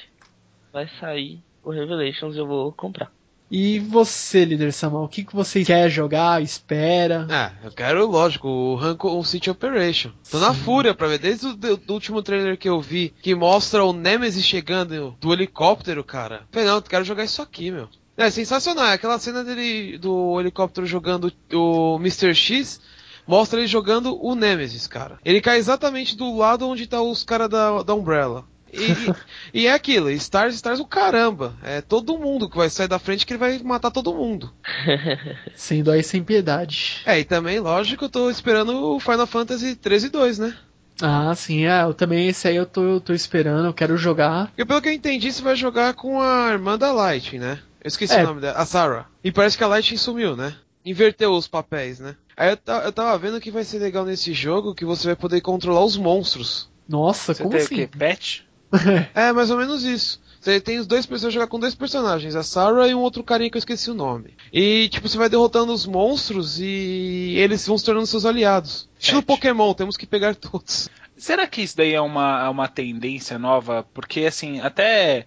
vai sair o Revelations e eu vou comprar. E você, líder Samuel, o que, que você quer jogar, espera? Ah, eu quero, lógico, o Rancor City Operation. Tô Sim. na fúria pra ver, desde o do, do, último trailer que eu vi, que mostra o Nemesis chegando do helicóptero, cara. Falei, não, eu quero jogar isso aqui, meu. É sensacional, é aquela cena dele do helicóptero jogando o Mr. X, mostra ele jogando o Nemesis, cara. Ele cai exatamente do lado onde tá os caras da, da Umbrella. E, e, é aquilo, Stars, Stars o caramba. É todo mundo que vai sair da frente que ele vai matar todo mundo. [laughs] sem dó e sem piedade. É, e também, lógico, eu tô esperando o Final Fantasy 13 2, né? Ah, sim, é, eu também, esse aí eu tô, eu tô esperando, eu quero jogar. Porque pelo que eu entendi, você vai jogar com a irmã da Light, né? Eu esqueci é. o nome dela, a Sarah. E parece que a Light sumiu, né? Inverteu os papéis, né? Aí eu, eu tava vendo que vai ser legal nesse jogo que você vai poder controlar os monstros. Nossa, você como tem assim? O quê? Pet? [laughs] é, mais ou menos isso. Você tem os dois pessoas jogar com dois personagens, a Sarah e um outro carinha que eu esqueci o nome. E tipo, você vai derrotando os monstros e eles vão se tornando seus aliados. Estilo Pet. Pokémon, temos que pegar todos. Será que isso daí é uma, é uma tendência nova? Porque assim, até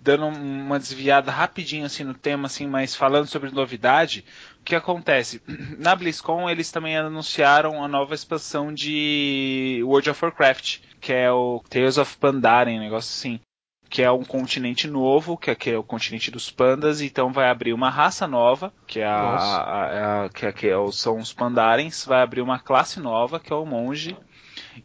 dando uma desviada rapidinho assim no tema, assim, mas falando sobre novidade, que acontece? [clears throat] Na BlizzCon eles também anunciaram a nova expansão de World of Warcraft que é o Tales of Pandaren, um negócio assim. Que é um continente novo, que é, que é o continente dos pandas, então vai abrir uma raça nova, que é a, a, a que, é, que são os pandarens, vai abrir uma classe nova, que é o monge,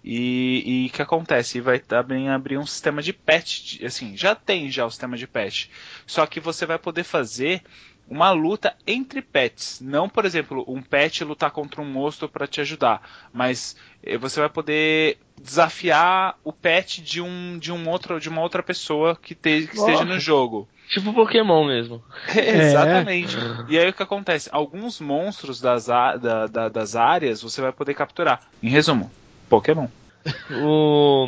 e o que acontece? Vai também abrir um sistema de pet. Assim, já tem já o sistema de pet. Só que você vai poder fazer uma luta entre pets. Não, por exemplo, um pet lutar contra um monstro para te ajudar, mas eh, você vai poder desafiar o pet de um de um outro de uma outra pessoa que, te, que esteja no jogo. Tipo Pokémon mesmo. É, [laughs] exatamente. E aí o que acontece? Alguns monstros das, da, da, das áreas você vai poder capturar. Em resumo, Pokémon. [laughs] O...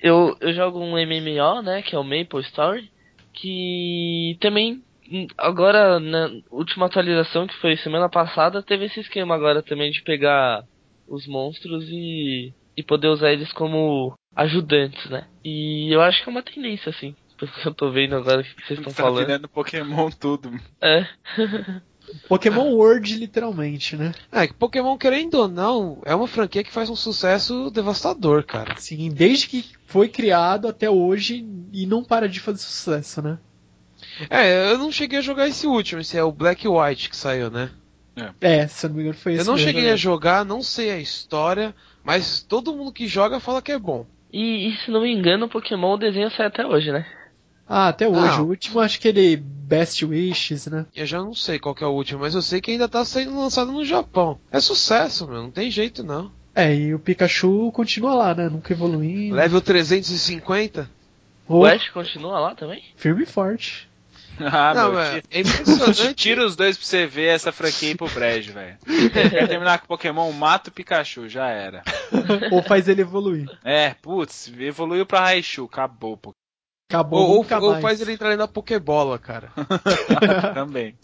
Eu, eu jogo um MMO, né, que é o Maple Story, que também agora, na última atualização, que foi semana passada, teve esse esquema agora também de pegar os monstros e, e poder usar eles como ajudantes, né? E eu acho que é uma tendência, assim. [laughs] Pelo que eu tô vendo agora que vocês estão tá falando. virando Pokémon tudo. É. [laughs] Pokémon World, literalmente, né? É, que Pokémon, querendo ou não, é uma franquia que faz um sucesso devastador, cara. Sim, desde que foi criado até hoje e não para de fazer sucesso, né? É, eu não cheguei a jogar esse último, esse é o Black White que saiu, né? É, é se eu não me engano foi esse. Eu não cheguei a jogar, não sei a história, mas todo mundo que joga fala que é bom. E, e se não me engano, o Pokémon o desenho sai até hoje, né? Ah, até hoje. Não. O último acho que ele Best Wishes, né? Eu já não sei qual é o último, mas eu sei que ainda tá sendo lançado no Japão. É sucesso, meu, não tem jeito não. É, e o Pikachu continua lá, né? Nunca evoluindo. Level 350? O Ash continua lá também? Firme e forte. [laughs] Ah, não, meu, é, é impressionante. [laughs] Tira os dois pra você ver essa franquia aí pro brejo, velho. [laughs] Quer terminar com Pokémon, mata o Pikachu, já era. Ou faz ele evoluir. É, putz, evoluiu pra Raichu, acabou. Pô. Acabou. Ou, ou, ou faz ele entrar na Pokébola, cara. [laughs] [laughs] Também.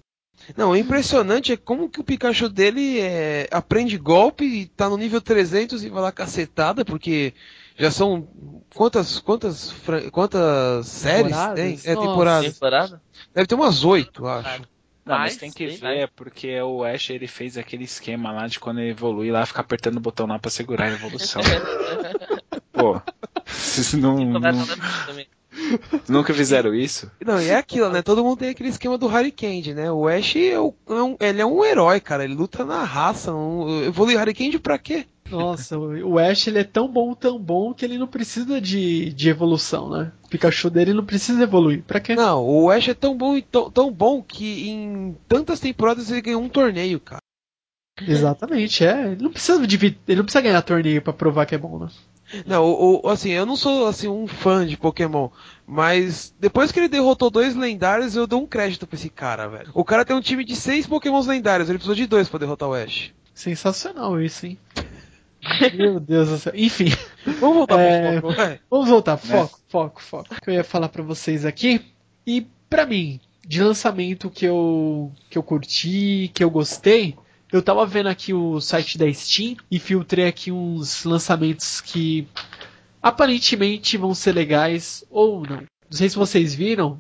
Não, o impressionante é como que o Pikachu dele é, aprende golpe e tá no nível 300 e vai lá cacetada, porque já são quantas quantas quantas séries tem? É temporada. temporada. Deve ter umas oito, acho. Não, mas tem que ver, porque o Ash ele fez aquele esquema lá de quando ele evolui lá, ficar apertando o botão lá pra segurar a evolução. [laughs] Pô, isso não. não... Nunca fizeram isso? Não, e é aquilo, né? Todo mundo tem aquele esquema do Harry Candy, né? O Ash é, um, ele é um herói, cara. Ele luta na raça. Um, evoluir Harry Candy pra quê? Nossa, o Ash ele é tão bom, tão bom que ele não precisa de, de evolução, né? O Pikachu dele não precisa evoluir. Pra quê? Não, o Ash é tão bom, tão, tão bom que em tantas temporadas ele ganhou um torneio, cara. Exatamente, é. Ele não precisa de, ele não precisa ganhar torneio para provar que é bom, né? Não, o, o, assim, eu não sou assim um fã de Pokémon, mas depois que ele derrotou dois lendários, eu dou um crédito pra esse cara, velho. O cara tem um time de seis Pokémons lendários, ele precisou de dois para derrotar o Ash. Sensacional isso, hein? [laughs] Meu Deus do céu. Enfim. Vamos voltar é... pro foco. Vamos voltar. Foco, né? foco, foco. Que eu ia falar para vocês aqui. E para mim, de lançamento que eu que eu curti, que eu gostei, eu tava vendo aqui o site da Steam e filtrei aqui uns lançamentos que aparentemente vão ser legais ou não. Não sei se vocês viram,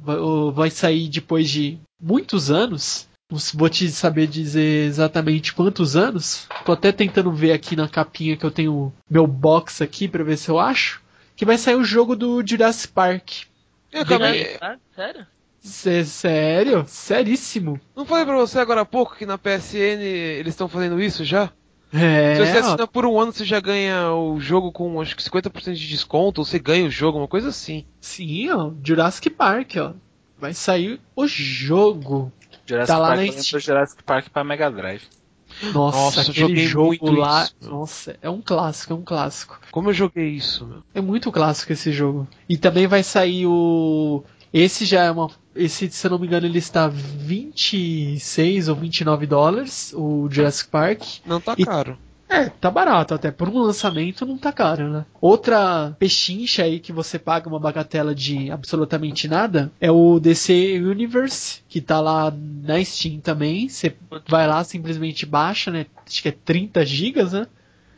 vai sair depois de muitos anos. Não vou te saber dizer exatamente quantos anos. Tô até tentando ver aqui na capinha que eu tenho meu box aqui para ver se eu acho. Que vai sair o jogo do Jurassic Park. Eu acabei... Sério? Sério? Seríssimo. Não falei pra você agora há pouco que na PSN eles estão fazendo isso já? É. Se você assina por um ano, você já ganha o jogo com acho que 50% de desconto, ou você ganha o jogo, uma coisa assim. Sim, ó. Jurassic Park, ó. Vai sair o jogo. Jurassic tá lá Park na Jurassic Park pra Mega Drive. Nossa, Nossa aquele jogo lá. Isso, nossa, é um clássico, é um clássico. Como eu joguei isso, meu? É muito clássico esse jogo. E também vai sair o esse já é uma. Esse, se eu não me engano, ele está 26 ou 29 dólares, o Jurassic Park. Não tá e, caro. É, tá barato até. Por um lançamento não tá caro, né? Outra pechincha aí que você paga uma bagatela de absolutamente nada é o DC Universe, que tá lá na Steam também. Você vai lá, simplesmente baixa, né? Acho que é 30 gigas, né?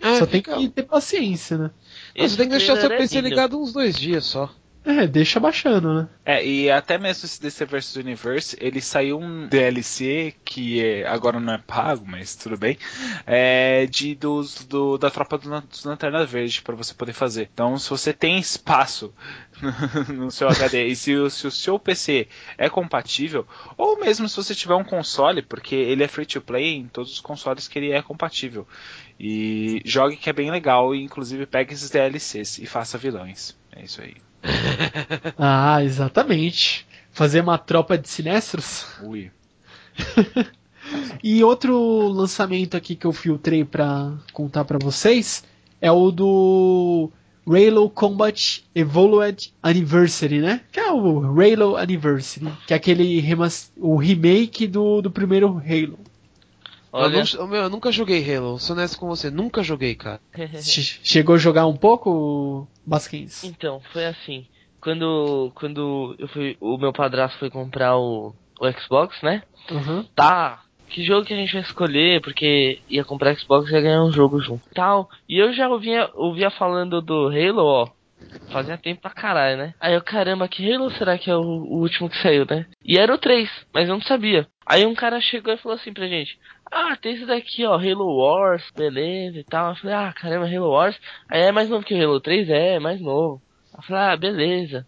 É, só fica... tem que ter paciência, né? Você tem que deixar seu PC ligado uns dois dias só. É, deixa baixando, né? É, e até mesmo esse DC vs Universe, ele saiu um DLC que é, agora não é pago, mas tudo bem, é de dos, do, da tropa do, dos Lanterna Verde para você poder fazer. Então, se você tem espaço [laughs] no seu HD e se, se, o seu PC é compatível, ou mesmo se você tiver um console, porque ele é free to play em todos os consoles que ele é compatível. E jogue que é bem legal, e inclusive pegue esses DLCs e faça vilões. É isso aí. [laughs] ah, exatamente. Fazer uma tropa de sinestros. Ui. [laughs] e outro lançamento aqui que eu filtrei para contar para vocês é o do Halo Combat Evolved Anniversary, né? Que é o Halo Anniversary, que é aquele o remake do, do primeiro Halo. Olha... Eu, não, meu, eu nunca joguei Halo, sou honesto com você, nunca joguei, cara. [laughs] Chegou a jogar um pouco, Basquins? Então, foi assim. Quando, quando eu fui, o meu padrasto foi comprar o, o Xbox, né? Uhum. Tá, que jogo que a gente vai escolher, porque ia comprar Xbox e ia ganhar um jogo junto. Tal. E eu já ouvia, ouvia falando do Halo, ó. Fazia tempo pra caralho, né? Aí eu, caramba, que Halo será que é o, o último que saiu, né? E era o 3, mas eu não sabia. Aí um cara chegou e falou assim pra gente: Ah, tem esse daqui, ó, Halo Wars, beleza e tal. Eu falei: Ah, caramba, Halo Wars. Aí é mais novo que o Halo 3? É, é mais novo. Eu falei: Ah, beleza.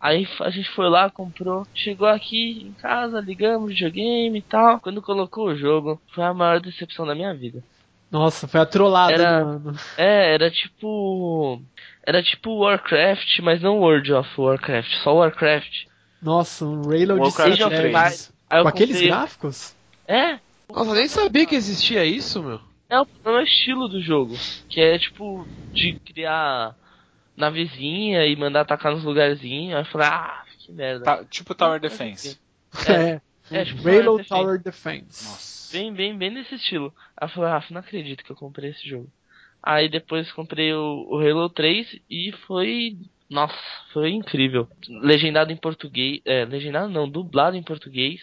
Aí a gente foi lá, comprou, chegou aqui em casa, ligamos videogame e tal. Quando colocou o jogo, foi a maior decepção da minha vida. Nossa, foi a trollada, era, mano. É, era tipo. Era tipo Warcraft, mas não World of Warcraft, só Warcraft. Nossa, um Halo de 7 Com aqueles gráficos? É. Nossa, nem sabia que existia isso, meu. É o, é o estilo do jogo. Que é tipo de criar navezinha e mandar atacar nos lugarzinhos. Aí eu falei, ah, que merda. Tá, tipo Tower Defense. É. é, é tipo Halo Tower Defense. Nossa. Bem, bem, bem nesse estilo. Aí eu falei, ah, não acredito que eu comprei esse jogo. Aí depois comprei o, o Halo 3 e foi nossa, foi incrível. Legendado em português. É, legendado não, dublado em português.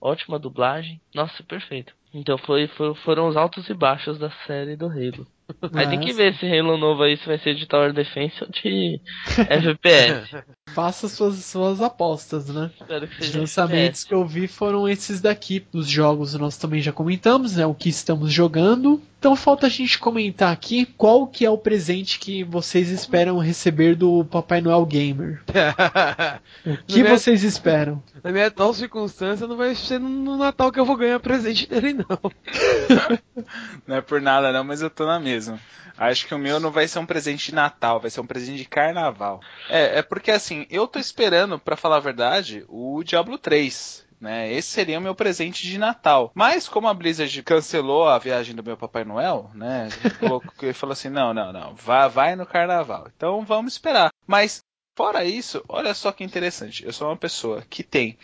Ótima dublagem. Nossa, perfeito. Então foi, foi, foram os altos e baixos da série do Halo. Aí tem que ver se Halo novo aí se vai ser de Tower Defense ou de [laughs] FPS. Faça suas, suas apostas, né? Espero que Os seja lançamentos que eu vi foram esses daqui. Os jogos nós também já comentamos, né? O que estamos jogando. Então falta a gente comentar aqui qual que é o presente que vocês esperam receber do Papai Noel Gamer. [laughs] O que é- vocês esperam? Na minha atual circunstância, não vai ser no Natal que eu vou ganhar presente dele, não. Não é por nada não, mas eu tô na mesma. Acho que o meu não vai ser um presente de Natal, vai ser um presente de Carnaval. É, é porque assim, eu tô esperando, pra falar a verdade, o Diablo 3. Né? Esse seria o meu presente de Natal. Mas como a Blizzard cancelou a viagem do meu Papai Noel, né? Ele falou assim: não, não, não, vai, vai no Carnaval. Então vamos esperar. Mas fora isso, olha só que interessante. Eu sou uma pessoa que tem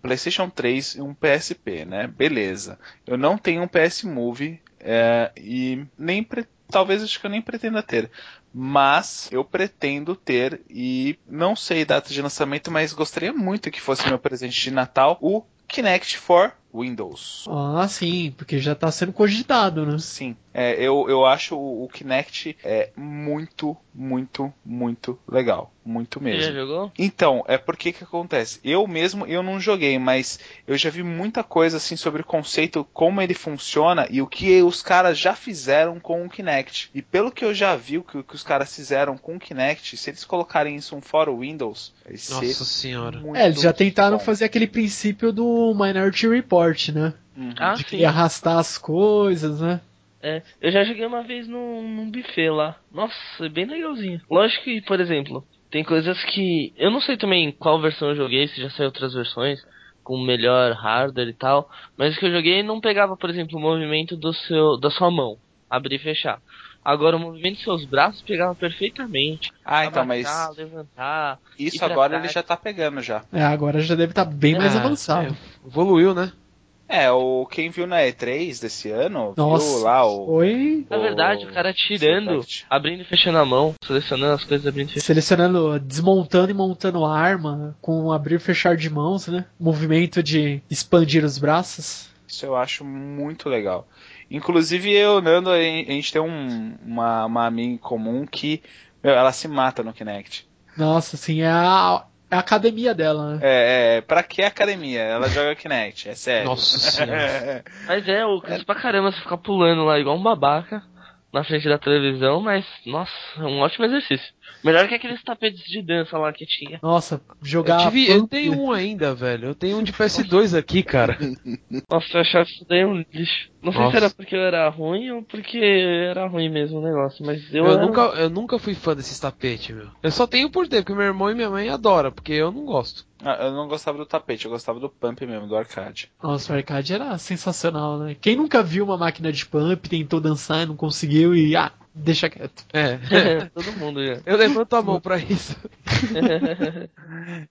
PlayStation 3 e um PSP, né? Beleza. Eu não tenho um PS Move é, e nem pre- talvez acho que eu nem pretenda ter. Mas eu pretendo ter e não sei data de lançamento, mas gostaria muito que fosse meu presente de Natal o Kinect for Windows. Ah, sim, porque já tá sendo cogitado, né? Sim, é, eu, eu acho o, o Kinect é muito, muito, muito legal. Muito Você mesmo. já jogou? Então, é porque que acontece? Eu mesmo, eu não joguei, mas eu já vi muita coisa assim sobre o conceito, como ele funciona e o que os caras já fizeram com o Kinect. E pelo que eu já vi, o que, que os caras fizeram com o Kinect, se eles colocarem isso um fora o Windows, vai ser Nossa senhora. muito É, eles já tentaram bom. fazer aquele princípio do Minority Report, né? Uhum. Ah, De sim. arrastar as coisas, né? É, eu já joguei uma vez num, num buffet lá. Nossa, é bem legalzinho. Lógico que, por exemplo, tem coisas que. Eu não sei também qual versão eu joguei, se já saiu outras versões, com melhor hardware e tal. Mas o que eu joguei não pegava, por exemplo, o movimento do seu, da sua mão, abrir e fechar. Agora o movimento dos seus braços pegava perfeitamente. Ah, então, mas levantar. isso agora trás. ele já tá pegando já. É, agora já deve estar bem mais Ah, avançado. é, evoluiu, né? É, o quem viu na E3 desse ano, Nossa, viu lá o foi Na verdade, o cara tirando, abrindo e fechando a mão, selecionando as coisas, abrindo e fechando. selecionando, desmontando e montando a arma, com abrir e fechar de mãos, né? Movimento de expandir os braços. Isso eu acho muito legal. Inclusive eu, Nando, a gente tem um- uma, uma amiga em comum que, meu, ela se mata no Kinect. Nossa, assim, é a, é a academia dela, né? É, é, pra que academia? Ela joga Kinect, é sério. Nossa [laughs] senhora. Mas é, o canso pra caramba você ficar pulando lá igual um babaca na frente da televisão, mas, nossa, é um ótimo exercício. Melhor que aqueles tapetes de dança lá que tinha. Nossa, jogar. Eu, tive, eu tenho um ainda, velho. Eu tenho um de PS2 aqui, cara. [laughs] Nossa, eu achava isso daí um lixo. Não sei Nossa. se era porque eu era ruim ou porque era ruim mesmo o negócio, mas eu, Eu, era- nunca, eu nunca fui fã desses tapetes, meu. Eu só tenho por ter, porque meu irmão e minha mãe adoram, porque eu não gosto. Ah, eu não gostava do tapete, eu gostava do pump mesmo, do arcade. Nossa, o arcade era sensacional, né? Quem nunca viu uma máquina de pump, tentou dançar e não conseguiu e. Ah, deixa quieto. É. [laughs] [laughs] Todo mundo já. Eu levanto a mão pra isso. [laughs]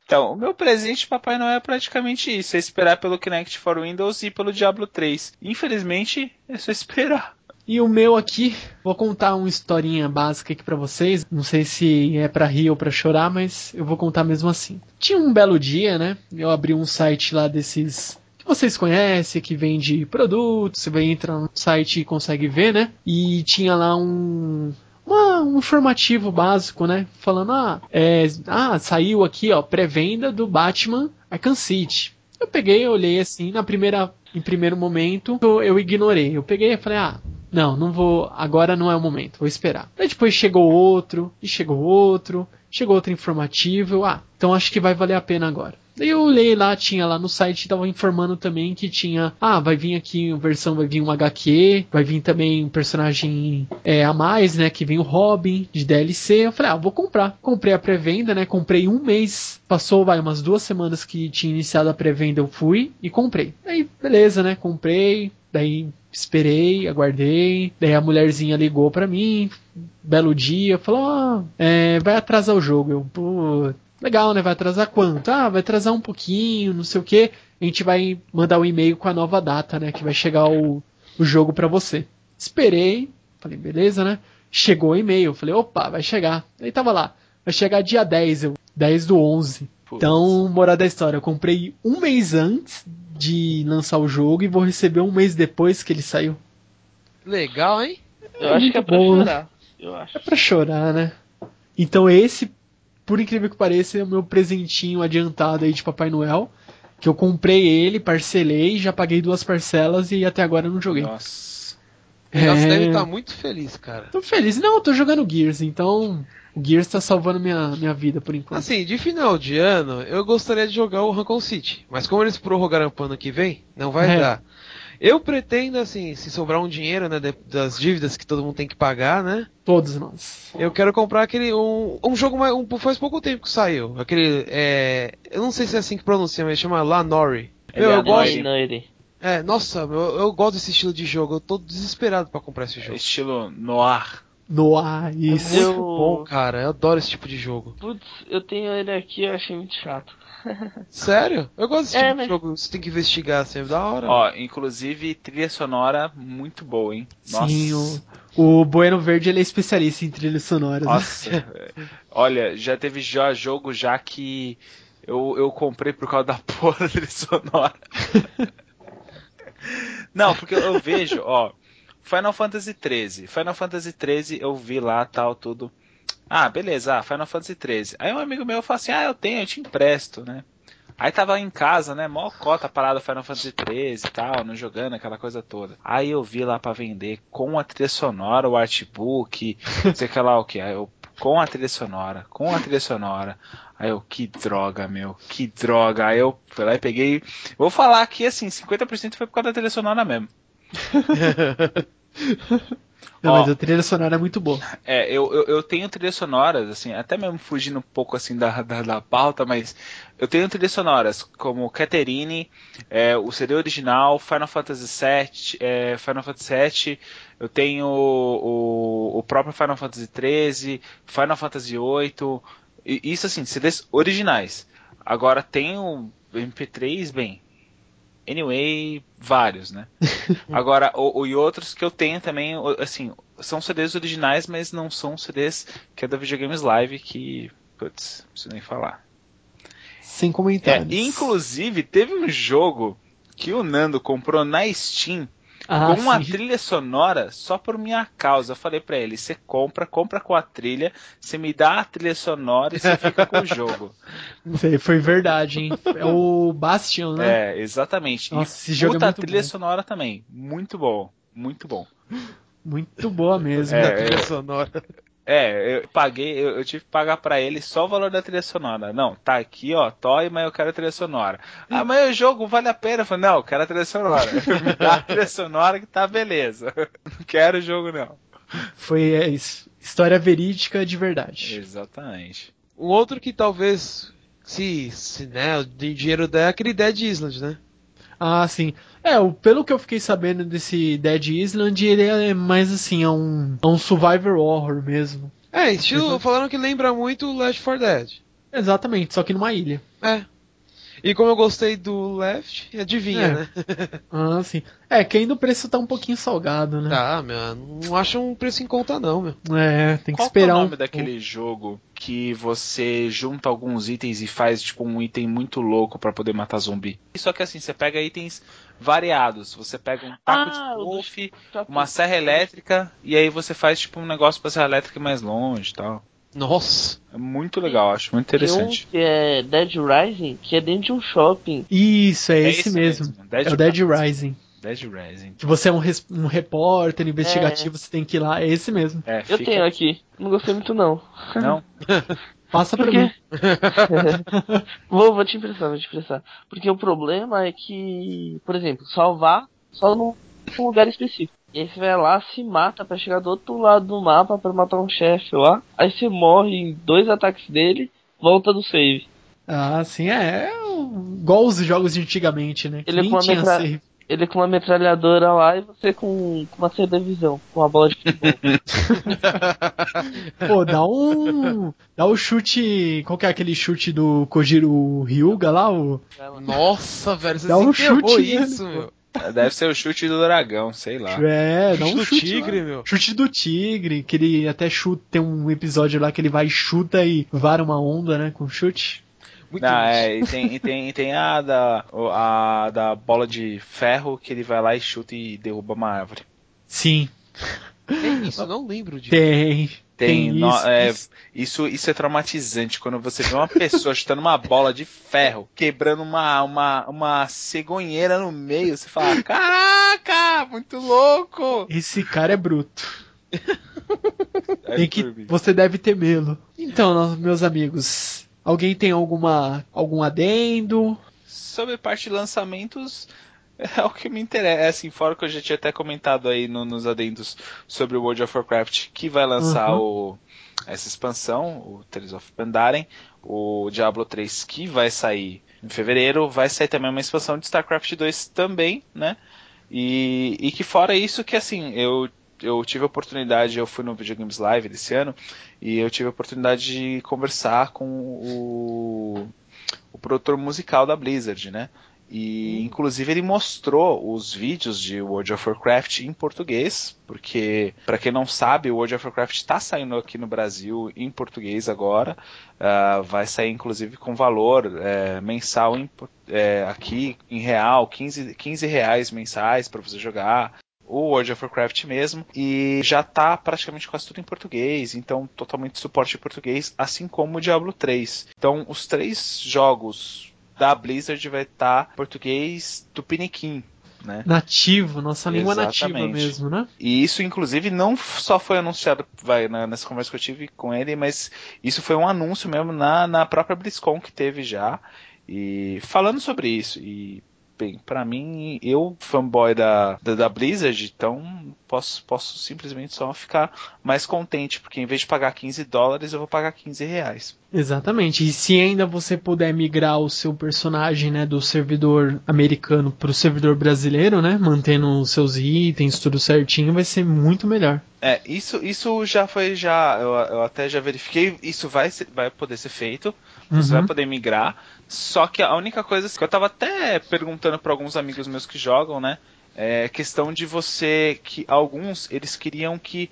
Então, o meu presente de Papai Noel é praticamente isso, é esperar pelo Kinect for Windows e pelo Diablo 3. Infelizmente, é só esperar. E o meu aqui, vou contar uma historinha básica aqui pra vocês. Não sei se é pra rir ou pra chorar, mas eu vou contar mesmo assim. Tinha um belo dia, né? Eu abri um site lá desses que vocês conhecem, que vende produtos. Você vai entrar no site e consegue ver, né? E tinha lá um uma- um informativo básico, né? Falando, ah, é, ah, saiu aqui, ó, pré-venda do Batman Arkham City. Eu peguei, olhei assim, na primeira, em primeiro momento, eu, eu ignorei. Eu peguei e falei, ah, não, não vou, agora não é o momento, vou esperar. Aí depois chegou outro, e chegou outro, chegou outro informativo, ah, então acho que vai valer a pena agora. Daí eu olhei lá, tinha lá no site, tava informando também que tinha, ah, vai vir aqui, a versão vai vir um HQ, vai vir também um personagem é, a mais, né, que vem o Robin de DLC. Eu falei, ah, vou comprar. Comprei a pré-venda, né, comprei um mês, passou, vai, umas duas semanas que tinha iniciado a pré-venda, eu fui e comprei. Aí, beleza, né, comprei, daí esperei, aguardei, daí a mulherzinha ligou pra mim, belo dia, falou, ah, é, vai atrasar o jogo. Eu, legal, né? Vai atrasar quanto? Ah, vai atrasar um pouquinho, não sei o que. A gente vai mandar o um e-mail com a nova data, né? Que vai chegar o, o jogo pra você. Esperei, falei, beleza, né? Chegou o e-mail, falei, opa, vai chegar. Aí tava lá, vai chegar dia 10, eu, 10 do 11. Putz. Então, moral da história, eu comprei um mês antes de lançar o jogo e vou receber um mês depois que ele saiu. Legal, hein? Eu é acho que é pra bom, né? chorar. Né? Eu acho. É pra chorar, né? Então esse, por incrível que pareça, é o meu presentinho adiantado aí de Papai Noel. Que eu comprei ele, parcelei, já paguei duas parcelas e até agora não joguei. Nossa. É... Deve estar tá muito feliz, cara. Tô feliz. Não, eu tô jogando Gears, então o Gears tá salvando minha, minha vida por enquanto. Assim, de final de ano, eu gostaria de jogar o Raccoon City. Mas como eles prorrogaram pro ano que vem, não vai é. dar. Eu pretendo, assim, se sobrar um dinheiro, né, das dívidas que todo mundo tem que pagar, né? Todos nós. Eu quero comprar aquele, um, um jogo mais, um, faz pouco tempo que saiu. Aquele, é, eu não sei se é assim que pronuncia, mas chama Lanori. Meu, é eu gosto. É, nossa, eu, eu gosto desse estilo de jogo. Eu tô desesperado para comprar esse jogo. É estilo noir. Noir, isso. É muito eu... bom, cara. Eu adoro esse tipo de jogo. Putz, eu tenho ele aqui, eu achei muito chato. Sério? Eu gosto desse é, tipo mas... de jogo, você tem que investigar sempre, assim, da hora. Ó, inclusive trilha sonora muito boa, hein? Nossa. Sim, o, o Bueno Verde ele é especialista em trilhas sonoras. Nossa, né? [laughs] olha, já teve já jogo já que eu, eu comprei por causa da [laughs] porra da trilha sonora. Não, porque eu vejo, ó, Final Fantasy 13. Final Fantasy 13 eu vi lá, tal, tudo. Ah, beleza, ah, Final Fantasy 13. Aí um amigo meu falou assim: Ah, eu tenho, eu te empresto, né? Aí tava em casa, né? Mó cota parada Final Fantasy 13 e tal, não jogando aquela coisa toda. Aí eu vi lá para vender com a trilha sonora, o artbook, sei que lá o que. Aí eu, com a trilha sonora, com a trilha sonora. Aí eu, que droga, meu, que droga. Aí eu fui lá e peguei. Vou falar aqui assim, 50% foi por causa da trilha sonora mesmo. [laughs] Não, Ó, mas a trilha sonora é muito boa. É, eu, eu, eu, tenho trilhas sonoras, assim, até mesmo fugindo um pouco assim da, da, da pauta, mas eu tenho trilhas sonoras como Catherine, é, o CD original, Final Fantasy VII, é, Final Fantasy VII, eu tenho o, o, o próprio Final Fantasy XIII, Final Fantasy VIII, isso assim, CDs originais. Agora tenho MP3, bem, Anyway, vários, né? [laughs] Agora, o, o, e outros que eu tenho também, assim, são CDs originais, mas não são CDs que é da Videogames Live, que, putz, não preciso nem falar. Sem comentários. É, inclusive, teve um jogo que o Nando comprou na Steam, ah, com uma [laughs] trilha sonora só por minha causa. Eu falei para ele: você compra, compra com a trilha, você me dá a trilha sonora e você fica com o jogo. [laughs] Foi verdade, hein? É o Bastion, né? É, exatamente. Nossa, e esse jogo é muito trilha bom. sonora também. Muito bom, muito bom. Muito boa mesmo. É, a trilha é. sonora. É, eu paguei, eu, eu, tive que pagar para ele só o valor da trilha sonora. Não, tá aqui, ó, toy, mas eu quero a trilha sonora. Ah, mas o jogo vale a pena. Eu falei, não, eu quero a trilha sonora. [laughs] Me dá a trilha sonora que tá beleza. [laughs] Não quero o jogo, não. Foi é isso. História verídica de verdade. Exatamente. Um outro que talvez, se, se né, o dinheiro der, é aquele Dead Island, né? Ah, sim. É, pelo que eu fiquei sabendo desse Dead Island, ele é mais assim, é um, é um survivor horror mesmo. É, estilo, falaram que lembra muito Left 4 Dead. Exatamente, só que numa ilha. É. E como eu gostei do Left, adivinha, é. né? [laughs] ah, sim. É, que ainda o preço tá um pouquinho salgado, né? Tá, meu, não acho um preço em conta não, meu. É, tem que Qual esperar é o nome um... daquele jogo que você junta alguns itens e faz tipo um item muito louco para poder matar zumbi? Só que assim, você pega itens variados. Você pega um taco ah, de wolf, uma serra elétrica e aí você faz tipo um negócio pra serra elétrica mais longe, tal. Nossa! É muito legal, acho muito interessante. Tem um que é Dead Rising, que é dentro de um shopping. Isso, é, é esse, esse, mesmo. mesmo. Dead é o Dead Rising. Dead Rising. Que você é um, um repórter investigativo, é. você tem que ir lá. É esse mesmo. É, Eu tenho aqui. Não gostei muito, não. Não? [laughs] Passa pra mim. [laughs] vou, vou te emprestar, vou te emprestar. Porque o problema é que, por exemplo, salvar só num lugar específico. E aí você vai lá, se mata para chegar do outro lado do mapa para matar um chefe lá. Aí você morre em dois ataques dele, volta do save. Ah, sim, é. é igual os jogos de antigamente, né? Ele, com uma, metra... ele com uma metralhadora lá e você com, com uma televisão, com uma bola de futebol. [laughs] Pô, dá um. Dá o um chute. Qual que é aquele chute do Kojiro Ryuga lá? O... Nossa, velho, você dá um chute isso, meu. [laughs] Deve ser o chute do dragão, sei lá. É, chute um do chute tigre, lá. meu. Chute do tigre, que ele até chuta, tem um episódio lá que ele vai chuta e vara uma onda, né, com chute. Muito Não, é, e tem, e tem, e tem a, da, a da bola de ferro que ele vai lá e chuta e derruba uma árvore. Sim. Tem isso, eu não lembro disso. Tem. Tem, tem no, isso, é, isso. isso, isso. é traumatizante quando você vê uma pessoa [laughs] chutando uma bola de ferro, quebrando uma, uma, uma cegonheira no meio. Você fala: Caraca, muito louco! Esse cara é bruto. É [laughs] tem que, você deve temê-lo. Então, meus amigos, Alguém tem alguma algum adendo? Sobre parte de lançamentos, [laughs] é o que me interessa. É assim, fora que eu já tinha até comentado aí no, nos adendos sobre o World of Warcraft, que vai lançar uhum. o, essa expansão, o Tales of Pandaren, o Diablo 3 que vai sair em fevereiro, vai sair também uma expansão de StarCraft 2 também, né? E, e que fora isso que assim, eu eu tive a oportunidade, eu fui no Videogames Live desse ano, e eu tive a oportunidade de conversar com o, o produtor musical da Blizzard, né? E hum. inclusive ele mostrou os vídeos de World of Warcraft em português, porque para quem não sabe, o World of Warcraft está saindo aqui no Brasil em português agora. Uh, vai sair inclusive com valor é, mensal em, é, aqui em real, 15, 15 reais mensais para você jogar o World of Warcraft mesmo, e já tá praticamente quase tudo em português, então totalmente suporte em português, assim como o Diablo 3. Então os três jogos da Blizzard vai estar tá português tupiniquim, né? Nativo, nossa língua Exatamente. nativa mesmo, né? E isso, inclusive, não só foi anunciado vai, na, nessa conversa que eu tive com ele, mas isso foi um anúncio mesmo na, na própria BlizzCon que teve já. E falando sobre isso, e bem, para mim, eu, fanboy da, da, da, Blizzard, então posso, posso simplesmente só ficar mais contente, porque em vez de pagar 15 dólares, eu vou pagar 15 reais. Exatamente. E se ainda você puder migrar o seu personagem, né, do servidor americano pro servidor brasileiro, né, mantendo os seus itens, tudo certinho, vai ser muito melhor. É, isso, isso já foi já, eu, eu até já verifiquei, isso vai, vai poder ser feito, você uhum. vai poder migrar, só que a única coisa que eu tava até perguntando para alguns amigos meus que jogam, né, é questão de você, que alguns, eles queriam que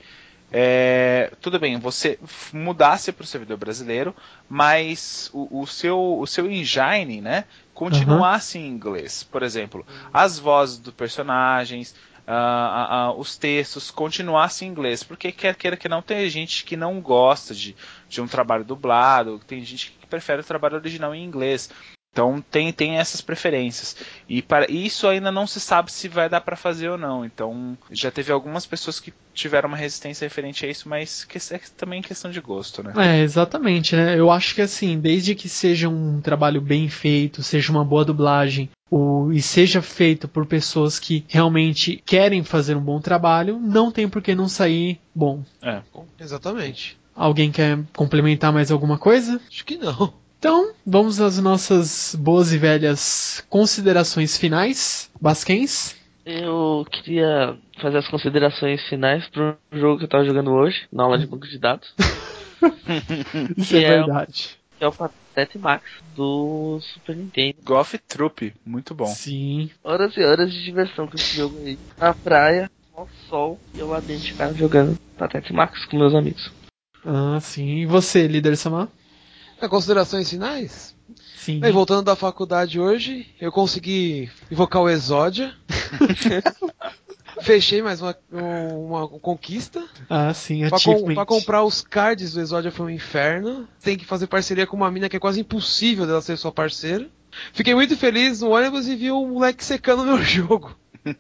é, tudo bem, você mudasse para o servidor brasileiro, mas o, o, seu, o seu engine, né, continuasse uhum. em inglês. Por exemplo, as vozes dos personagens, uh, uh, uh, os textos continuassem em inglês, porque quer queira que não tem gente que não gosta de, de um trabalho dublado, tem gente que prefere o trabalho original em inglês. Então tem, tem essas preferências. E para isso ainda não se sabe se vai dar para fazer ou não. Então já teve algumas pessoas que tiveram uma resistência referente a isso, mas que é também questão de gosto, né? É, exatamente, né? Eu acho que assim, desde que seja um trabalho bem feito, seja uma boa dublagem, o, e seja feito por pessoas que realmente querem fazer um bom trabalho, não tem por que não sair bom. É. Exatamente. Alguém quer complementar mais alguma coisa? Acho que não. Então, vamos às nossas boas e velhas considerações finais. Basquens? Eu queria fazer as considerações finais pro jogo que eu tava jogando hoje, na aula de banco de dados. [laughs] Isso é, é verdade. Que é o Patete Max do Super Nintendo. Golf Troop, muito bom. Sim. Horas e horas de diversão com esse jogo aí. Na praia, ao sol, e eu lá dentro de casa jogando Patete Max com meus amigos. Ah, sim. E você, líder Samar? É, considerações finais? Sim. Bem, voltando da faculdade hoje, eu consegui invocar o Exódia. [laughs] Fechei mais uma, uma, conquista. Ah, sim, pra, com, pra comprar os cards do Exódia foi um inferno. Tem que fazer parceria com uma mina que é quase impossível dela ser sua parceira. Fiquei muito feliz no ônibus e vi um moleque secando meu [laughs] jogo.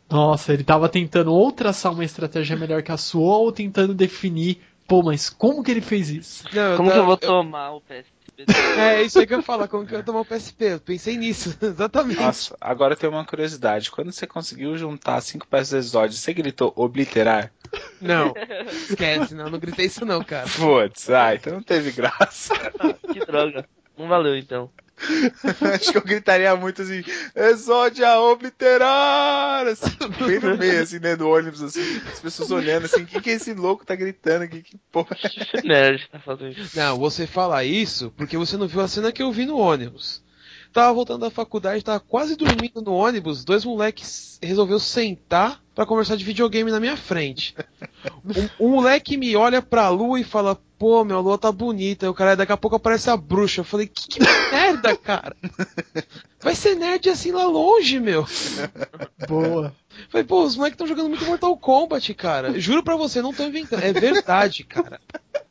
Nossa, ele tava tentando ou traçar uma estratégia melhor que a sua, ou tentando definir, pô, mas como que ele fez isso? Não, como que eu vou eu... tomar o PSP? É, isso aí que eu falar, como que eu ia tomar o PSP? Eu pensei nisso, [laughs] exatamente. Nossa, agora eu tenho uma curiosidade. Quando você conseguiu juntar cinco peças de exódio, você gritou obliterar? Não, esquece, não, não gritei isso não, cara. Putz, ah, então não teve graça. que droga. Não valeu então. [laughs] Acho que eu gritaria muito assim, Exódia obliterar! Assim, bem no meio, assim, né, do ônibus, assim, as pessoas olhando assim, o que, que esse louco tá gritando aqui? Que porra é? Nerd tá fazendo isso. Não, você fala isso porque você não viu a cena que eu vi no ônibus. Tava voltando da faculdade, tava quase dormindo no ônibus, dois moleques resolveu sentar para conversar de videogame na minha frente. Um, um moleque me olha pra lua e fala, pô, meu, a lua tá bonita. o cara, daqui a pouco aparece a bruxa. Eu falei, que, que [laughs] merda, cara. Vai ser nerd assim lá longe, meu. Boa. Falei, pô, os moleques estão jogando muito Mortal Kombat, cara. Juro pra você, não tô inventando. É verdade, cara.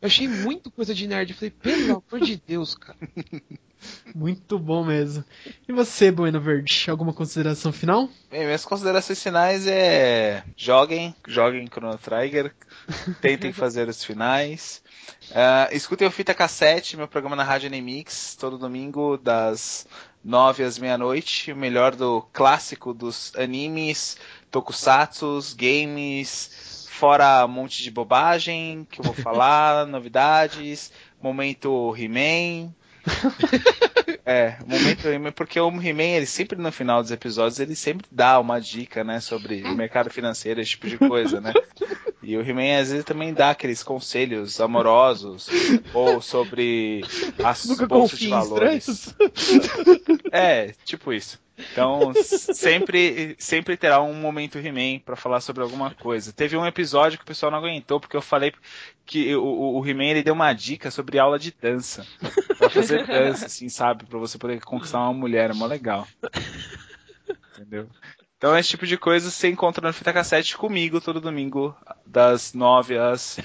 Eu achei muito coisa de nerd. Eu falei, pelo amor de Deus, cara. [laughs] Muito bom mesmo. E você, Bueno Verde, alguma consideração final? Bem, minhas considerações finais é joguem, joguem Chrono Trigger, [laughs] tentem fazer os finais. Uh, escutem o Fita Cassete, meu programa na Rádio Nemix, todo domingo das nove às meia-noite, o melhor do clássico dos animes, tokusatsus, games, fora um monte de bobagem que eu vou falar, [laughs] novidades, momento He-Man, [laughs] é, momento He-Man, porque o He-Man, ele sempre no final dos episódios, ele sempre dá uma dica, né, sobre o mercado financeiro, esse tipo de coisa, né? E o He-Man às vezes também dá aqueles conselhos amorosos ou sobre as Nunca bolsas de valores. [laughs] É, tipo isso. Então, sempre, sempre terá um momento He-Man pra falar sobre alguma coisa. Teve um episódio que o pessoal não aguentou, porque eu falei que o, o He-Man ele deu uma dica sobre aula de dança. Pra fazer dança, assim, sabe? Pra você poder conquistar uma mulher. É mó legal. Entendeu? Então, esse tipo de coisa você encontra no Fita Cassete comigo todo domingo, das nove às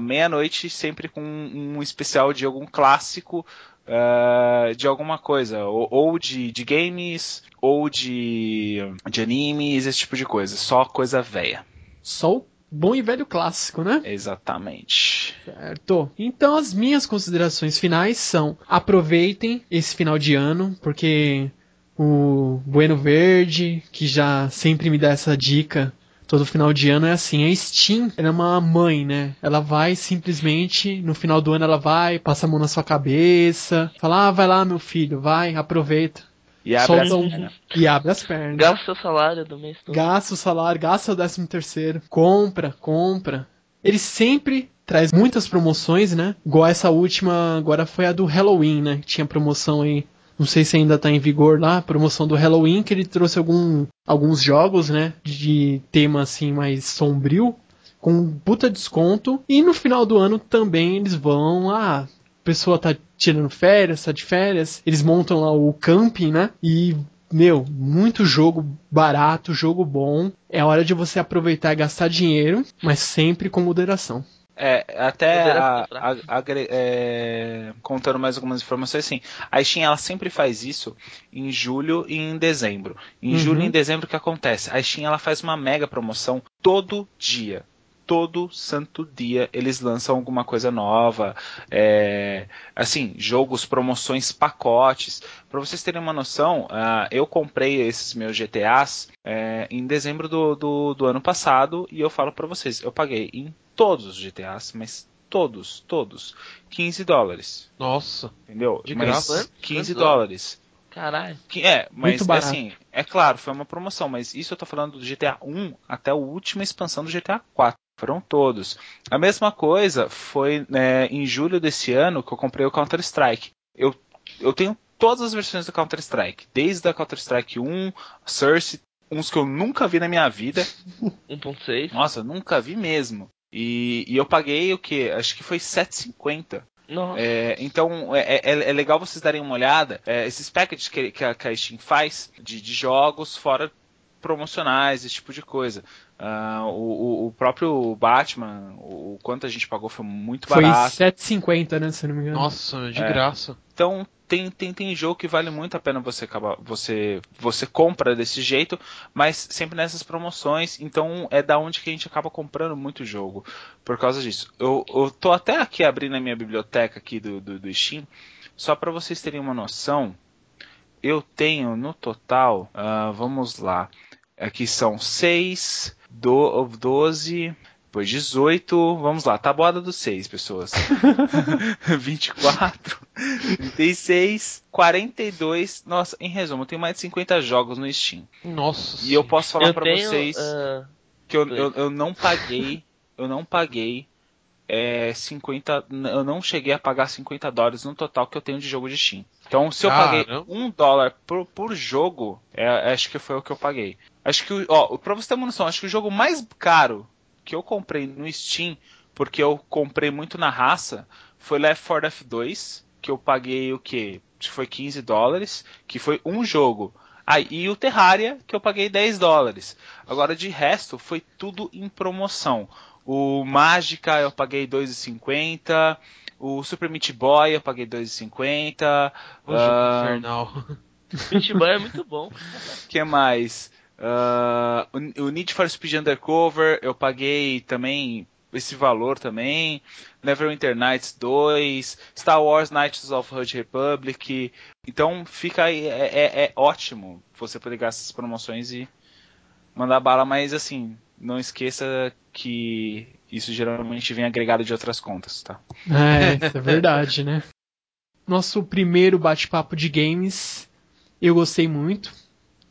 meia-noite, sempre com um especial de algum clássico uh, de alguma coisa, ou, ou de, de, games, ou de, de animes, esse tipo de coisa. Só coisa velha. Só o bom e velho clássico, né? Exatamente. Certo. Então as minhas considerações finais são: aproveitem esse final de ano, porque o Bueno Verde, que já sempre me dá essa dica todo final de ano é assim. A Steam é uma mãe, né? Ela vai simplesmente, no final do ano ela vai, passa a mão na sua cabeça, fala, ah, vai lá meu filho, vai, aproveita. E abre, as um... e abre as pernas. Gasta o salário do mês todo. Gasta o salário, gasta o décimo terceiro. Compra, compra. Ele sempre traz muitas promoções, né? Igual essa última, agora foi a do Halloween, né? Tinha promoção aí não sei se ainda está em vigor lá, a promoção do Halloween, que ele trouxe algum, alguns jogos, né, de tema assim mais sombrio, com puta desconto. E no final do ano também eles vão, ah, a pessoa tá tirando férias, tá de férias, eles montam lá o camping, né, e meu, muito jogo barato, jogo bom. É hora de você aproveitar e gastar dinheiro, mas sempre com moderação. É, até a, a, a, é, contando mais algumas informações, assim, a Steam ela sempre faz isso em julho e em dezembro. Em uhum. julho e em dezembro o que acontece? A Steam ela faz uma mega promoção todo dia. Todo santo dia eles lançam alguma coisa nova, é, assim, jogos, promoções, pacotes. Para vocês terem uma noção, uh, eu comprei esses meus GTAs é, em dezembro do, do, do ano passado e eu falo para vocês, eu paguei em todos os GTAs, mas todos, todos, 15 dólares. Nossa. Entendeu? De mas graça, 15 dólares. Caralho. É, mas assim, é claro, foi uma promoção, mas isso eu tô falando do GTA 1 até a última expansão do GTA 4. Foram todos. A mesma coisa foi né, em julho desse ano que eu comprei o Counter-Strike. Eu, eu tenho todas as versões do Counter-Strike, desde a Counter-Strike 1, Source, uns que eu nunca vi na minha vida. [laughs] 1.6. Nossa, nunca vi mesmo. E, e eu paguei o que? Acho que foi 7,50. É, então é, é, é, legal vocês darem uma olhada. É, esses packages que, que, a, que a Steam faz de, de, jogos fora promocionais, esse tipo de coisa. Uh, o, o, próprio Batman, o, quanto a gente pagou foi muito barato. Foi 7,50, né? Se não me engano. Nossa, de é. graça. Então tem, tem, tem jogo que vale muito a pena você acabar, você você compra desse jeito, mas sempre nessas promoções, então é da onde que a gente acaba comprando muito jogo por causa disso. Eu, eu tô até aqui abrindo a minha biblioteca aqui do, do, do Steam, só para vocês terem uma noção, eu tenho no total, uh, vamos lá, aqui são 6, 12, depois 18, vamos lá, tabuada dos 6, pessoas. 24, 36, 42. Nossa, em resumo, eu tenho mais de 50 jogos no Steam. Nossa. E eu posso falar para vocês uh... que eu, eu, eu, não paguei, eu não paguei é, 50, eu não cheguei a pagar 50 dólares no total que eu tenho de jogo de Steam. Então, se eu paguei um dólar por, por jogo, é, acho que foi o que eu paguei. Acho que, ó, pra você ter uma noção, acho que o jogo mais caro que eu comprei no Steam porque eu comprei muito na raça, foi Left 4 Dead 2, que eu paguei o que? Foi 15 dólares, que foi um jogo. Ah, e o Terraria, que eu paguei 10 dólares. Agora, de resto, foi tudo em promoção. O Mágica eu paguei 2,50. O Super Meat Boy eu paguei 2,50. O jogo uh... infernal. [laughs] Meat Boy é muito bom. que mais? Uh, o Need for Speed Undercover eu paguei também esse valor também. Neverwinter Nights 2, Star Wars Knights of the Republic. Então fica aí, é, é, é ótimo você poder gastar essas promoções e mandar bala, mas assim, não esqueça que isso geralmente vem agregado de outras contas, tá? É, [laughs] é verdade, né? Nosso primeiro bate-papo de games, eu gostei muito.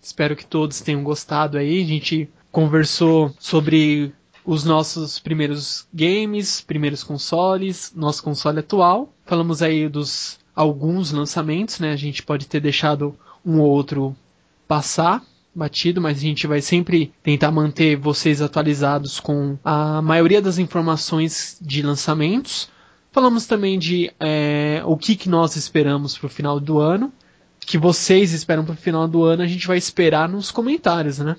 Espero que todos tenham gostado aí. A gente conversou sobre os nossos primeiros games, primeiros consoles, nosso console atual. Falamos aí dos alguns lançamentos, né? A gente pode ter deixado um ou outro passar batido, mas a gente vai sempre tentar manter vocês atualizados com a maioria das informações de lançamentos. Falamos também de é, o que, que nós esperamos para o final do ano que vocês esperam para o final do ano, a gente vai esperar nos comentários, né?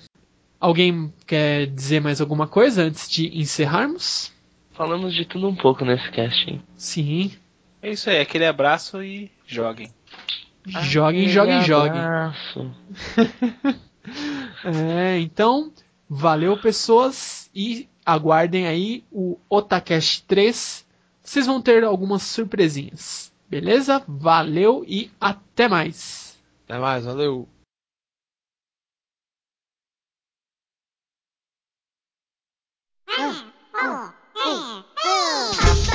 Alguém quer dizer mais alguma coisa antes de encerrarmos? Falamos de tudo um pouco nesse casting. Sim. É isso aí, aquele abraço e joguem. Joguem, joguem, joguem. [laughs] É, então, valeu pessoas e aguardem aí o Otacast 3. Vocês vão ter algumas surpresinhas. Beleza? Valeu e até mais. Até mais, valeu. Hum, hum, hum,